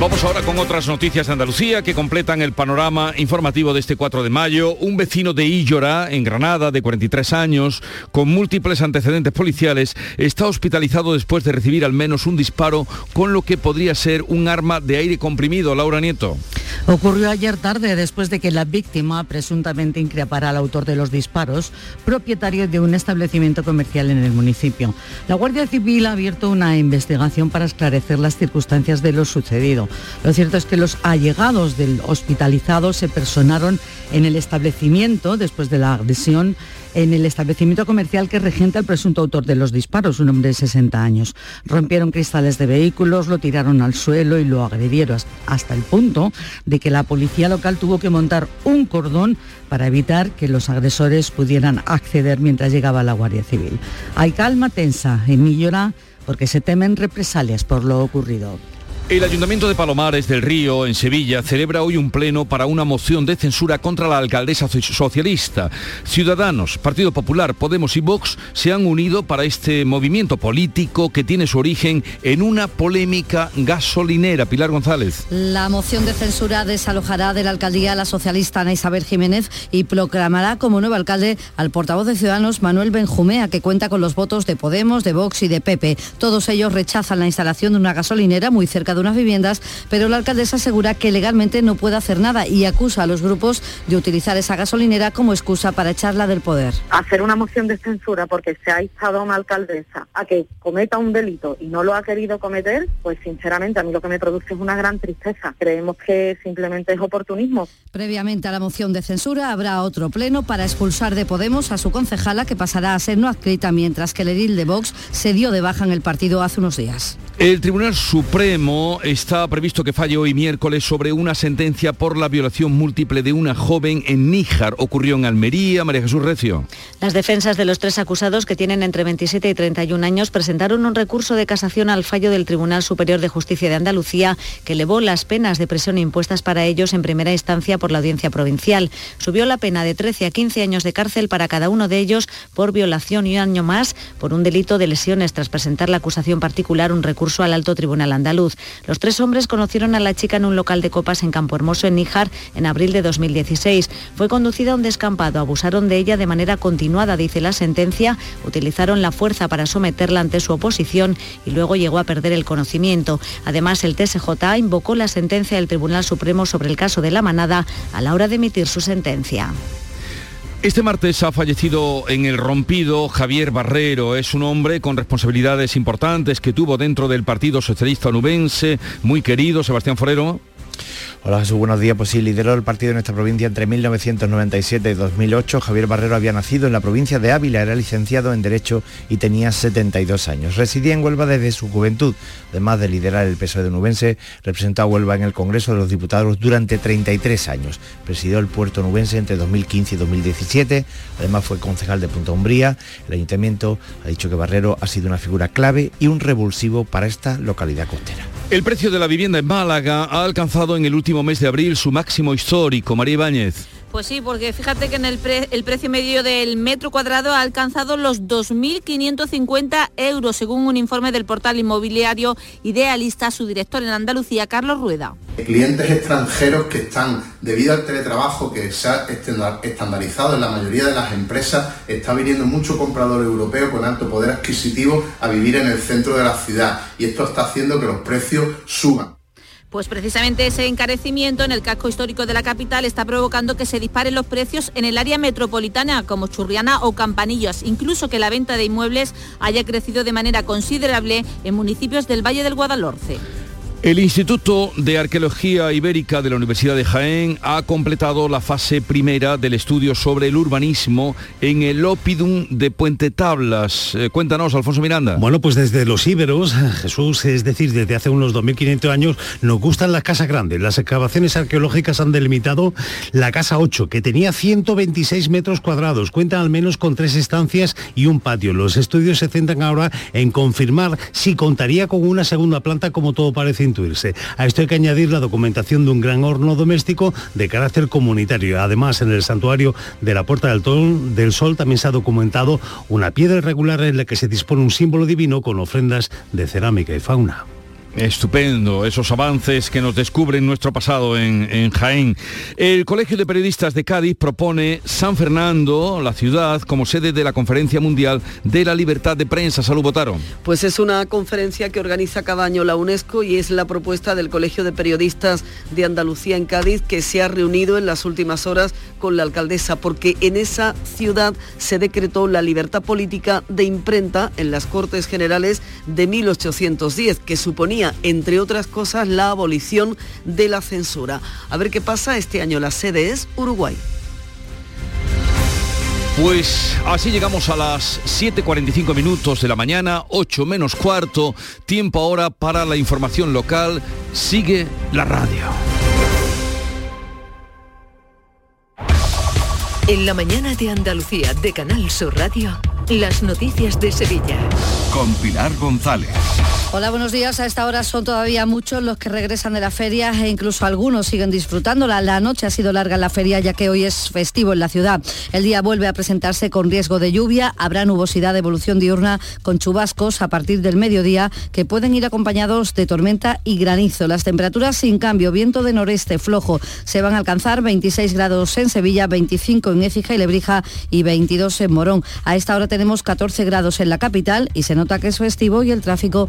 Vamos ahora con otras noticias de Andalucía que completan el panorama informativo de este 4 de mayo. Un vecino de Illora, en Granada, de 43 años, con múltiples antecedentes policiales, está hospitalizado después de recibir al menos un disparo con lo que podría ser un arma de aire comprimido. Laura Nieto. Ocurrió ayer tarde después de que la víctima presuntamente increpara al autor de los disparos, propietario de un establecimiento comercial en el municipio. La Guardia Civil ha abierto una investigación para esclarecer las circunstancias de lo sucedido. Lo cierto es que los allegados del hospitalizado se personaron en el establecimiento después de la agresión en el establecimiento comercial que regenta el presunto autor de los disparos, un hombre de 60 años. Rompieron cristales de vehículos, lo tiraron al suelo y lo agredieron hasta el punto de que la policía local tuvo que montar un cordón para evitar que los agresores pudieran acceder mientras llegaba la Guardia Civil. Hay calma tensa en Millora porque se temen represalias por lo ocurrido. El Ayuntamiento de Palomares del Río, en Sevilla, celebra hoy un pleno para una moción de censura contra la alcaldesa so- socialista. Ciudadanos, Partido Popular, Podemos y Vox se han unido para este movimiento político que tiene su origen en una polémica gasolinera. Pilar González. La moción de censura desalojará de la alcaldía a la socialista Ana Isabel Jiménez y proclamará como nuevo alcalde al portavoz de Ciudadanos Manuel Benjumea, que cuenta con los votos de Podemos, de Vox y de Pepe. Todos ellos rechazan la instalación de una gasolinera muy cerca de unas viviendas, pero la alcaldesa asegura que legalmente no puede hacer nada y acusa a los grupos de utilizar esa gasolinera como excusa para echarla del poder. hacer una moción de censura porque se ha instado a una alcaldesa a que cometa un delito y no lo ha querido cometer, pues sinceramente a mí lo que me produce es una gran tristeza. Creemos que simplemente es oportunismo. Previamente a la moción de censura habrá otro pleno para expulsar de Podemos a su concejala que pasará a ser no adscrita mientras que el edil de Vox se dio de baja en el partido hace unos días. El Tribunal Supremo está previsto que falle hoy miércoles sobre una sentencia por la violación múltiple de una joven en Níjar. Ocurrió en Almería. María Jesús Recio. Las defensas de los tres acusados, que tienen entre 27 y 31 años, presentaron un recurso de casación al fallo del Tribunal Superior de Justicia de Andalucía, que elevó las penas de prisión impuestas para ellos en primera instancia por la Audiencia Provincial. Subió la pena de 13 a 15 años de cárcel para cada uno de ellos por violación y un año más por un delito de lesiones tras presentar la acusación particular un recurso al Alto Tribunal Andaluz. Los tres hombres conocieron a la chica en un local de copas en Campo Hermoso, en Níjar, en abril de 2016. Fue conducida a un descampado, abusaron de ella de manera continuada, dice la sentencia, utilizaron la fuerza para someterla ante su oposición y luego llegó a perder el conocimiento. Además, el TSJ invocó la sentencia del Tribunal Supremo sobre el caso de la manada a la hora de emitir su sentencia. Este martes ha fallecido en el rompido Javier Barrero. Es un hombre con responsabilidades importantes que tuvo dentro del Partido Socialista Onubense, muy querido, Sebastián Forero. Hola Jesús, buenos días. Pues sí, lideró el partido en esta provincia entre 1997 y 2008. Javier Barrero había nacido en la provincia de Ávila, era licenciado en Derecho y tenía 72 años. Residía en Huelva desde su juventud. Además de liderar el PSOE de Nubense, representó a Huelva en el Congreso de los Diputados durante 33 años. Presidió el puerto nubense entre 2015 y 2017. Además fue concejal de Punta Umbría. El ayuntamiento ha dicho que Barrero ha sido una figura clave y un revulsivo para esta localidad costera. El precio de la vivienda en Málaga ha alcanzado en el último mes de abril su máximo histórico. María Ibáñez. Pues sí, porque fíjate que en el, el precio medio del metro cuadrado ha alcanzado los 2.550 euros, según un informe del portal inmobiliario Idealista, su director en Andalucía, Carlos Rueda. Clientes extranjeros que están, debido al teletrabajo que se ha estandarizado en la mayoría de las empresas, está viniendo mucho comprador europeo con alto poder adquisitivo a vivir en el centro de la ciudad y esto está haciendo que los precios suban. Pues precisamente ese encarecimiento en el casco histórico de la capital está provocando que se disparen los precios en el área metropolitana como Churriana o Campanillas, incluso que la venta de inmuebles haya crecido de manera considerable en municipios del Valle del Guadalhorce. El Instituto de Arqueología Ibérica de la Universidad de Jaén ha completado la fase primera del estudio sobre el urbanismo en el Opidum de Puente Tablas. Eh, cuéntanos, Alfonso Miranda. Bueno, pues desde los íberos, Jesús, es decir, desde hace unos 2.500 años, nos gustan las casas grandes. Las excavaciones arqueológicas han delimitado la casa 8, que tenía 126 metros cuadrados. Cuenta al menos con tres estancias y un patio. Los estudios se centran ahora en confirmar si contaría con una segunda planta como todo parece a esto hay que añadir la documentación de un gran horno doméstico de carácter comunitario. Además, en el santuario de la Puerta del, del Sol también se ha documentado una piedra irregular en la que se dispone un símbolo divino con ofrendas de cerámica y fauna. Estupendo, esos avances que nos descubren nuestro pasado en, Jaén. El Colegio de Periodistas de Cádiz propone San Fernando, la ciudad, como sede de la Conferencia Mundial de la Libertad de Prensa. Salud, Botaro. Pues es una conferencia que organiza cada año la UNESCO y es la propuesta del Colegio de Periodistas de Andalucía en Cádiz que se ha reunido en las últimas horas con la alcaldesa porque en esa ciudad se decretó la libertad política de imprenta en las Cortes Generales de 1810, que suponía entre otras cosas, la abolición de la censura. A ver qué pasa este año. La sede es Uruguay. Pues así llegamos a las 7.45 minutos de la mañana, 8 menos cuarto, tiempo ahora para la información local. Sigue la radio. En la mañana de Andalucía de Canal Sur Radio, las noticias de Sevilla. Con Pilar González. Hola, buenos días. A esta hora son todavía muchos los que regresan de la feria e incluso algunos siguen disfrutándola. La noche ha sido larga en la feria ya que hoy es festivo en la ciudad. El día vuelve a presentarse con riesgo de lluvia. Habrá nubosidad de evolución diurna con chubascos a partir del mediodía que pueden ir acompañados de tormenta y granizo. Las temperaturas sin cambio, viento de noreste flojo. Se van a alcanzar 26 grados en Sevilla, 25 en Écija y Lebrija y 22 en Morón. A esta hora tenemos 14 grados en la capital y se nota que es festivo y el tráfico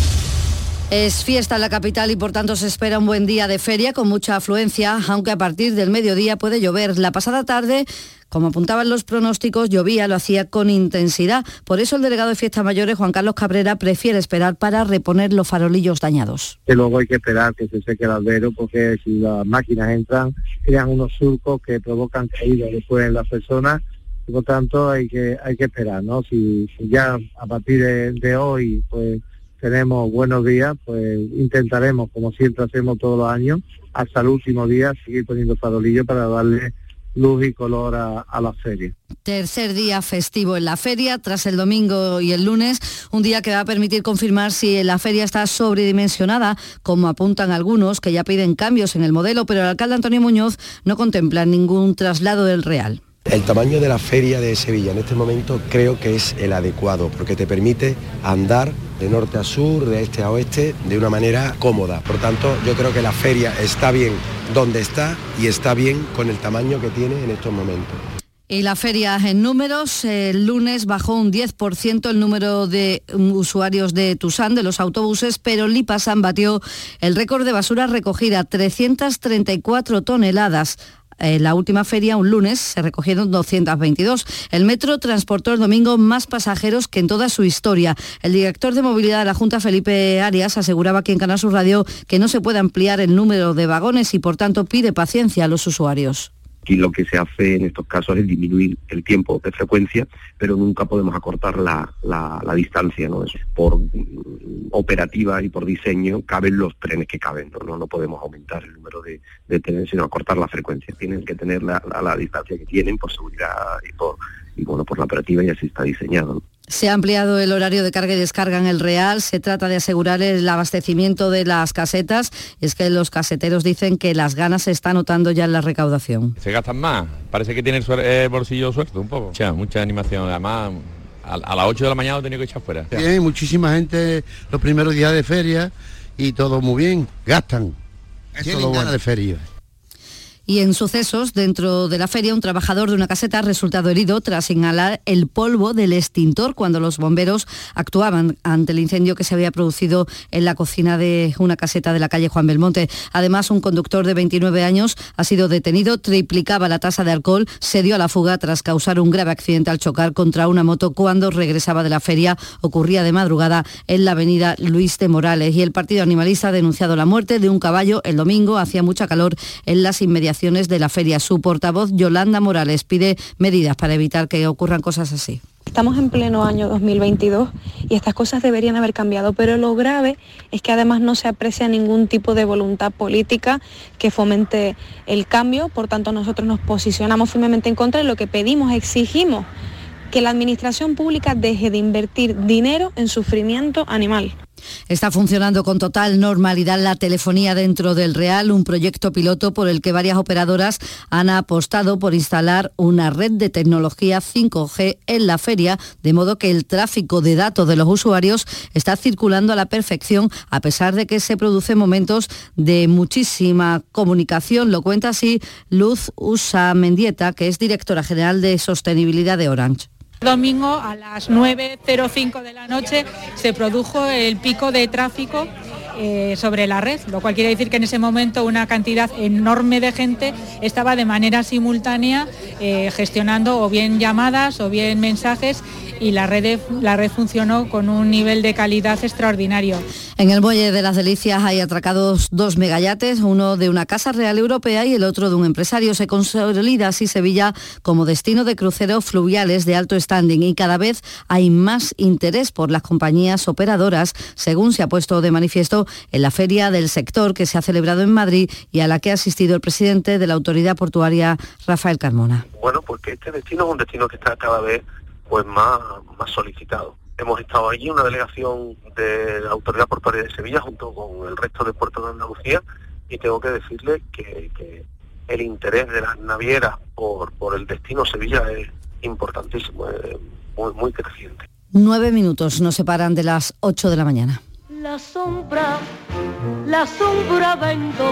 Es fiesta en la capital y por tanto se espera un buen día de feria con mucha afluencia, aunque a partir del mediodía puede llover. La pasada tarde como apuntaban los pronósticos, llovía, lo hacía con intensidad. Por eso el delegado de Fiestas Mayores, Juan Carlos Cabrera, prefiere esperar para reponer los farolillos dañados. Que luego hay que esperar que se seque el albero porque si las máquinas entran, crean unos surcos que provocan caídas después en las personas por lo tanto hay que hay que esperar, ¿no? Si, ya a partir de, de hoy pues tenemos buenos días, pues intentaremos, como siempre hacemos todos los años, hasta el último día seguir poniendo farolillo para darle luz y color a, la feria. Tercer día festivo en la feria, tras el domingo y el lunes, un día que va a permitir confirmar si la feria está sobredimensionada, como apuntan algunos que ya piden cambios en el modelo, pero el alcalde Antonio Muñoz no contempla ningún traslado del Real. El tamaño de la feria de Sevilla en este momento creo que es el adecuado, porque te permite andar de norte a sur, de este a oeste, de una manera cómoda. Por tanto, yo creo que la feria está bien donde está y está bien con el tamaño que tiene en estos momentos. Y la feria en números, el lunes bajó un 10% el número de usuarios de Tusán, de los autobuses, pero Lipasan batió el récord de basura recogida, 334 toneladas en la última feria, un lunes, se recogieron 222. El metro transportó el domingo más pasajeros que en toda su historia. El director de movilidad de la Junta, Felipe Arias, aseguraba aquí en Canal Sur Radio que no se puede ampliar el número de vagones y por tanto pide paciencia a los usuarios. Y lo que se hace en estos casos es disminuir el tiempo de frecuencia, pero nunca podemos acortar la, la, distancia, ¿no? por mm, operativa y por diseño caben los trenes que caben, ¿no? No, podemos aumentar el número de, trenes, sino acortar la frecuencia. Tienen que tener la, la, distancia que tienen por seguridad y por y bueno por la operativa y así está diseñado. Se ha ampliado el horario de carga y descarga en el Real. Se trata de asegurar el abastecimiento de las casetas. Es que los caseteros dicen que las ganas se está notando ya en la recaudación. Se gastan más. Parece que tiene el, bolsillo suelto un poco. Mucha, mucha animación. Además, a, las 8 de la mañana lo he tenido que echar fuera. Hay muchísima gente los primeros días de feria y todo muy bien. Gastan. Tienen ganas de feria. Y en sucesos, dentro de la feria, un trabajador de una caseta ha resultado herido tras inhalar el polvo del extintor cuando los bomberos actuaban ante el incendio que se había producido en la cocina de una caseta de la calle Juan Belmonte. Además, un conductor de 29 años ha sido detenido, triplicaba la tasa de alcohol, se dio a la fuga tras causar un grave accidente al chocar contra una moto cuando regresaba de la feria. Ocurría de madrugada en la avenida Luis de Morales. Y el Partido Animalista ha denunciado la muerte de un caballo el domingo. Hacía mucha calor en las inmediaciones de la feria. Su portavoz, Yolanda Morales, pide medidas para evitar que ocurran cosas así. Estamos en pleno año 2022 y estas cosas deberían haber cambiado, pero lo grave es que además no se aprecia ningún tipo de voluntad política que fomente el cambio, por tanto nosotros nos posicionamos firmemente en contra y lo que pedimos, exigimos que la administración pública deje de invertir dinero en sufrimiento animal. Está funcionando con total normalidad la telefonía dentro del Real, un proyecto piloto por el que varias operadoras han apostado por instalar una red de tecnología 5G en la feria, de modo que el tráfico de datos de los usuarios está circulando a la perfección, a pesar de que se producen momentos de muchísima comunicación. Lo cuenta así Luz Usa Mendieta, que es directora general de sostenibilidad de Orange. Domingo a las 9.05 de la noche se produjo el pico de tráfico eh, sobre la red, lo cual quiere decir que en ese momento una cantidad enorme de gente estaba de manera simultánea eh, gestionando o bien llamadas o bien mensajes y la red, la red funcionó con un nivel de calidad extraordinario. En el Muelle de las Delicias hay atracados dos megayates, uno de una casa real europea y el otro de un empresario. Se consolida así Sevilla como destino de cruceros fluviales de alto standing y cada vez hay más interés por las compañías operadoras, según se ha puesto de manifiesto en la feria del sector que se ha celebrado en Madrid y a la que ha asistido el presidente de la autoridad portuaria, Rafael Carmona. Bueno, porque este destino es un destino que está cada vez pues más, más solicitado. Hemos estado allí, una delegación de la Autoridad Portuaria de Sevilla junto con el resto de puertos de Andalucía y tengo que decirle que, el interés de las navieras por, por el destino Sevilla es importantísimo, es muy, muy creciente. Nueve minutos nos separan de las ocho de la mañana. La sombra, la sombra vento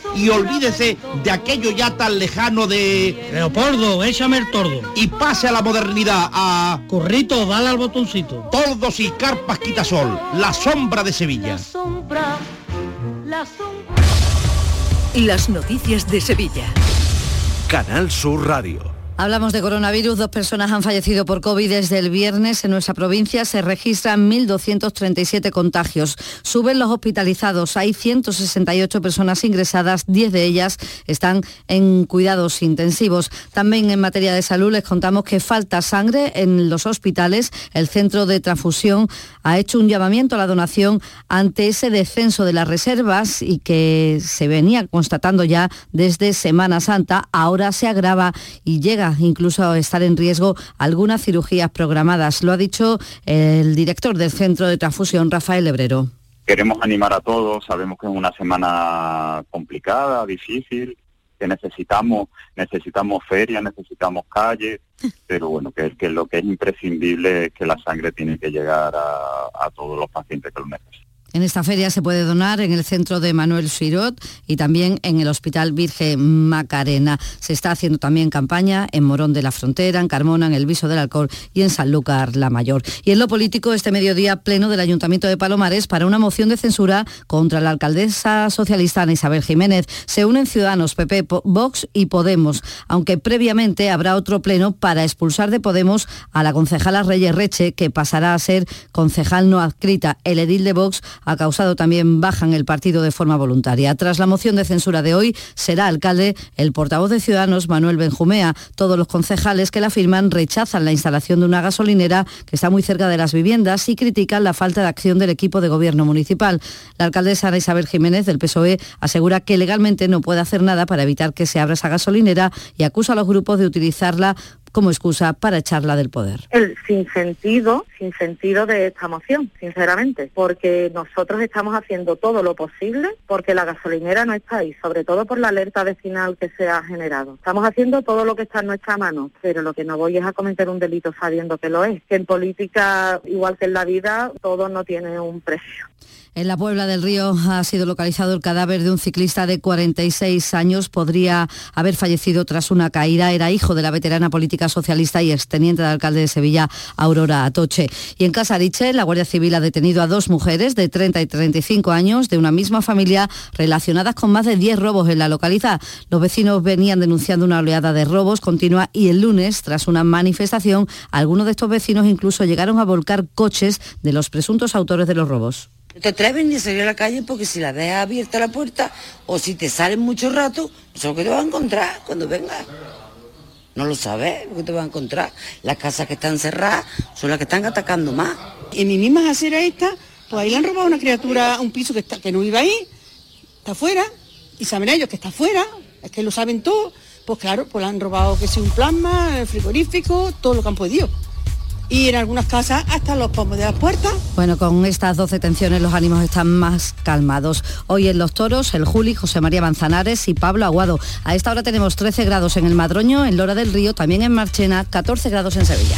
y olvídese de aquello ya tan lejano de... Leopoldo, échame el tordo. Y pase a la modernidad, a... Currito, dale al botoncito. Tordos y carpas quitasol, la sombra de Sevilla. La sombra, la sombra. Las noticias de Sevilla. Canal Sur Radio. Hablamos de coronavirus. Dos personas han fallecido por COVID desde el viernes. En nuestra provincia se registran 1.237 contagios. Suben los hospitalizados. Hay 168 personas ingresadas. 10 de ellas están en cuidados intensivos. También en materia de salud les contamos que falta sangre en los hospitales. El centro de transfusión ha hecho un llamamiento a la donación ante ese descenso de las reservas y que se venía constatando ya desde Semana Santa. Ahora se agrava y llega incluso estar en riesgo algunas cirugías programadas. Lo ha dicho el director del Centro de Transfusión, Rafael Lebrero. Queremos animar a todos, sabemos que es una semana complicada, difícil, que necesitamos, necesitamos ferias, necesitamos calles, pero bueno, que, que lo que es imprescindible es que la sangre tiene que llegar a, a todos los pacientes que lo necesitan. En esta feria se puede donar en el centro de Manuel Sirot y también en el Hospital Virgen Macarena. Se está haciendo también campaña en Morón de la Frontera, en Carmona, en el Viso del Alcor y en Sanlúcar la Mayor. Y en lo político, este mediodía pleno del Ayuntamiento de Palomares para una moción de censura contra la alcaldesa socialista Ana Isabel Jiménez. Se unen Ciudadanos, PP, Vox y Podemos, aunque previamente habrá otro pleno para expulsar de Podemos a la concejala Reyes Reche, que pasará a ser concejal no adscrita. El edil de Vox ha causado también baja en el partido de forma voluntaria. Tras la moción de censura de hoy, será alcalde el portavoz de Ciudadanos, Manuel Benjumea. Todos los concejales que la firman rechazan la instalación de una gasolinera que está muy cerca de las viviendas y critican la falta de acción del equipo de gobierno municipal. La alcaldesa Ana Isabel Jiménez del PSOE asegura que legalmente no puede hacer nada para evitar que se abra esa gasolinera y acusa a los grupos de utilizarla como excusa para echarla del poder. El sinsentido, sin sentido de esta moción, sinceramente, porque nosotros estamos haciendo todo lo posible porque la gasolinera no está ahí, sobre todo por la alerta vecinal que se ha generado. Estamos haciendo todo lo que está en nuestra mano, pero lo que no voy es a cometer un delito sabiendo que lo es, que en política, igual que en la vida, todo no tiene un precio. En la Puebla del Río ha sido localizado el cadáver de un ciclista de 46 años. Podría haber fallecido tras una caída. Era hijo de la veterana política socialista y exteniente del alcalde de Sevilla, Aurora Atoche. Y en Casariche, la Guardia Civil ha detenido a dos mujeres de 30 y 35 años de una misma familia relacionadas con más de 10 robos en la localidad. Los vecinos venían denunciando una oleada de robos continua y el lunes, tras una manifestación, algunos de estos vecinos incluso llegaron a volcar coches de los presuntos autores de los robos. No te atreves ni a salir a la calle porque si la dejas abierta la puerta o si te salen mucho rato, no sé lo que te vas a encontrar cuando vengas. No lo sabes lo que te vas a encontrar. Las casas que están cerradas son las que están atacando más. En mi misma acera esta, pues ahí le han robado una criatura un piso que, está, que no iba ahí, está afuera, y saben ellos que está afuera, es que lo saben todo, pues claro, pues le han robado que sea un plasma, el frigorífico, todo lo que han podido y en algunas casas hasta los pomos de las puertas. Bueno, con estas dos detenciones los ánimos están más calmados. Hoy en Los Toros, el Juli, José María Manzanares y Pablo Aguado. A esta hora tenemos 13 grados en el Madroño, en Lora del Río, también en Marchena, 14 grados en Sevilla.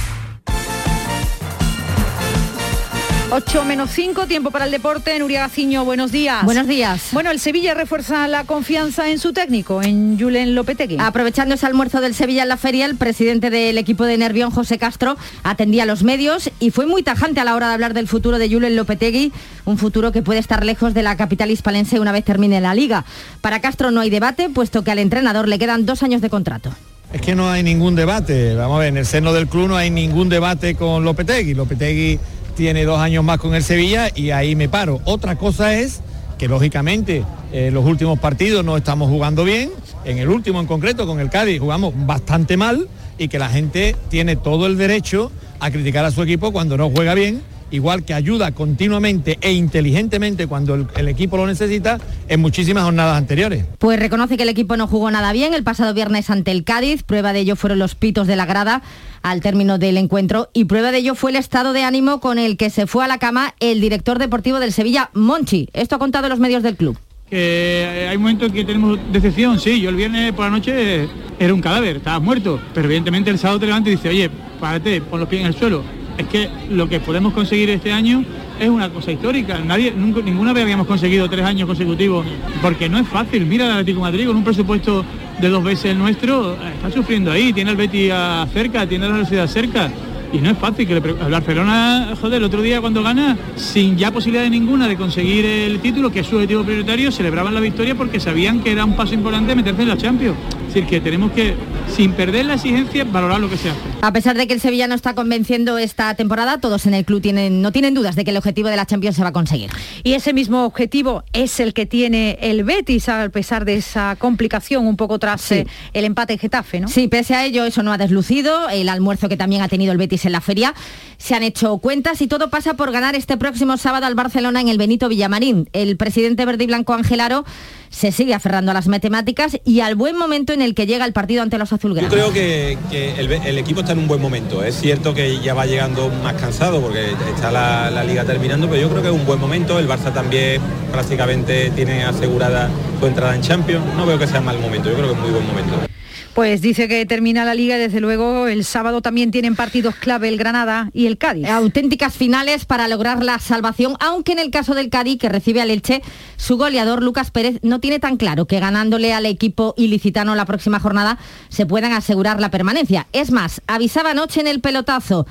8 menos 5, tiempo para el deporte. Nuria Gaciño, buenos días. Buenos días. Bueno, el Sevilla refuerza la confianza en su técnico, en Julen Lopetegui. Aprovechando ese almuerzo del Sevilla en la feria, el presidente del equipo de Nervión, José Castro, atendía a los medios y fue muy tajante a la hora de hablar del futuro de Julen Lopetegui, un futuro que puede estar lejos de la capital hispalense una vez termine la liga. Para Castro no hay debate, puesto que al entrenador le quedan dos años de contrato. Es que no hay ningún debate, vamos a ver, en el seno del club no hay ningún debate con Lopetegui. Lopetegui tiene dos años más con el Sevilla y ahí me paro. Otra cosa es que lógicamente eh, los últimos partidos no estamos jugando bien, en el último en concreto con el Cádiz jugamos bastante mal y que la gente tiene todo el derecho a criticar a su equipo cuando no juega bien igual que ayuda continuamente e inteligentemente cuando el, el, equipo lo necesita en muchísimas jornadas anteriores. Pues reconoce que el equipo no jugó nada bien el pasado viernes ante el Cádiz, prueba de ello fueron los pitos de la grada al término del encuentro. Y prueba de ello fue el estado de ánimo con el que se fue a la cama el director deportivo del Sevilla, Monchi. Esto ha contado en los medios del club. Que hay momentos en que tenemos decepción, sí, yo el viernes por la noche era un cadáver, estaba muerto, pero evidentemente el sábado te levantas y dice, oye, párate, pon los pies en el suelo, es que lo que podemos conseguir este año es una cosa histórica. Nadie, nunca, ninguna vez habíamos conseguido tres años consecutivos, porque no es fácil. Mira el Atlético Madrid con un presupuesto de dos veces el nuestro, está sufriendo ahí, tiene el Betis cerca, tiene la Universidad cerca. Y no es fácil que el Barcelona, joder, el otro día cuando gana, sin ya posibilidad de ninguna de conseguir el título, que es su objetivo prioritario, celebraban la victoria porque sabían que era un paso importante meterse en la Champions. Es decir, que tenemos que, sin perder la exigencia, valorar lo que se hace. A pesar de que el Sevilla no está convenciendo esta temporada, todos en el club tienen, no tienen dudas de que el objetivo de la Champions se va a conseguir. Y ese mismo objetivo es el que tiene el Betis, a pesar de esa complicación un poco tras eh, el empate en Getafe, ¿no? Sí, pese a ello, eso no ha deslucido. El almuerzo que también ha tenido el Betis en la feria. Se han hecho cuentas y todo pasa por ganar este próximo sábado al Barcelona en el Benito Villamarín. El presidente verde y blanco Angelaro se sigue aferrando a las matemáticas y al buen momento en el que llega el partido ante los azulgranas. Yo creo que, el, equipo está en un buen momento. Es cierto que ya va llegando más cansado porque está la, la, liga terminando, pero yo creo que es un buen momento. El Barça también prácticamente tiene asegurada su entrada en Champions. No veo que sea mal momento, yo creo que es muy buen momento. Pues dice que termina la liga y desde luego el sábado también tienen partidos clave el Granada y el Cádiz. Auténticas finales para lograr la salvación, aunque en el caso del Cádiz, que recibe al Elche, su goleador Lucas Pérez no tiene tan claro que ganándole al equipo ilicitano la próxima jornada se puedan asegurar la permanencia. Es más, avisaba anoche en el pelotazo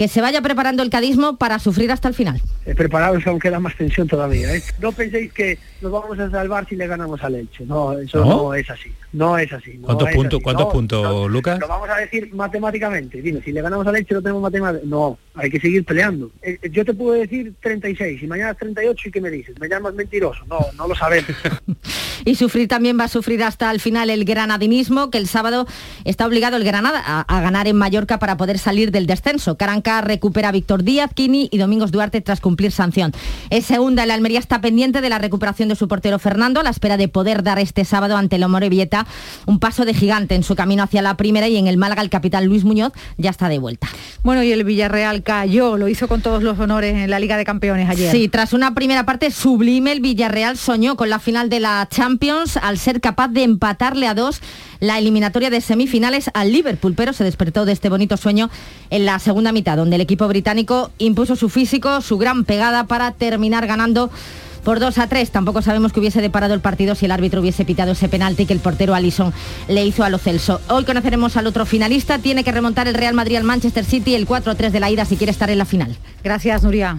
que se vaya preparando el cadismo para sufrir hasta el final. Eh, preparados aún queda más tensión todavía. ¿eh? No penséis que nos vamos a salvar si le ganamos al Elche. No, eso no, es así. No es así. ¿Cuántos puntos, ¿cuántos puntos Lucas? Lo vamos a decir matemáticamente. Dime, si le ganamos al Elche no tenemos matemáticas. No, hay que seguir peleando. Eh, eh, yo te puedo decir 36 y mañana 38 y ¿qué me dices? ¿Me llamas mentiroso? No, no lo sabemos. y sufrir también va a sufrir hasta el final el granadinismo, que el sábado está obligado el Granada a, ganar en Mallorca para poder salir del descenso. Caranca recupera a Víctor Díaz, Kini y Domingos Duarte tras cumplir sanción. Es segunda, el Almería está pendiente de la recuperación de su portero Fernando a la espera de poder dar este sábado ante el Vieta un paso de gigante en su camino hacia la primera y en el Málaga el capitán Luis Muñoz ya está de vuelta. Bueno, y el Villarreal cayó, lo hizo con todos los honores en la Liga de Campeones ayer. Sí, tras una primera parte sublime, el Villarreal soñó con la final de la Champions al ser capaz de empatarle a dos la eliminatoria de semifinales al Liverpool, pero se despertó de este bonito sueño en la segunda mitad, donde el equipo británico impuso su físico, su gran pegada para terminar ganando por 2 a 3. Tampoco sabemos que hubiese deparado el partido si el árbitro hubiese pitado ese penalti que el portero Alison le hizo a lo Celso. Hoy conoceremos al otro finalista. Tiene que remontar el Real Madrid al Manchester City el 4 a 3 de la ida si quiere estar en la final. Gracias, Nuria.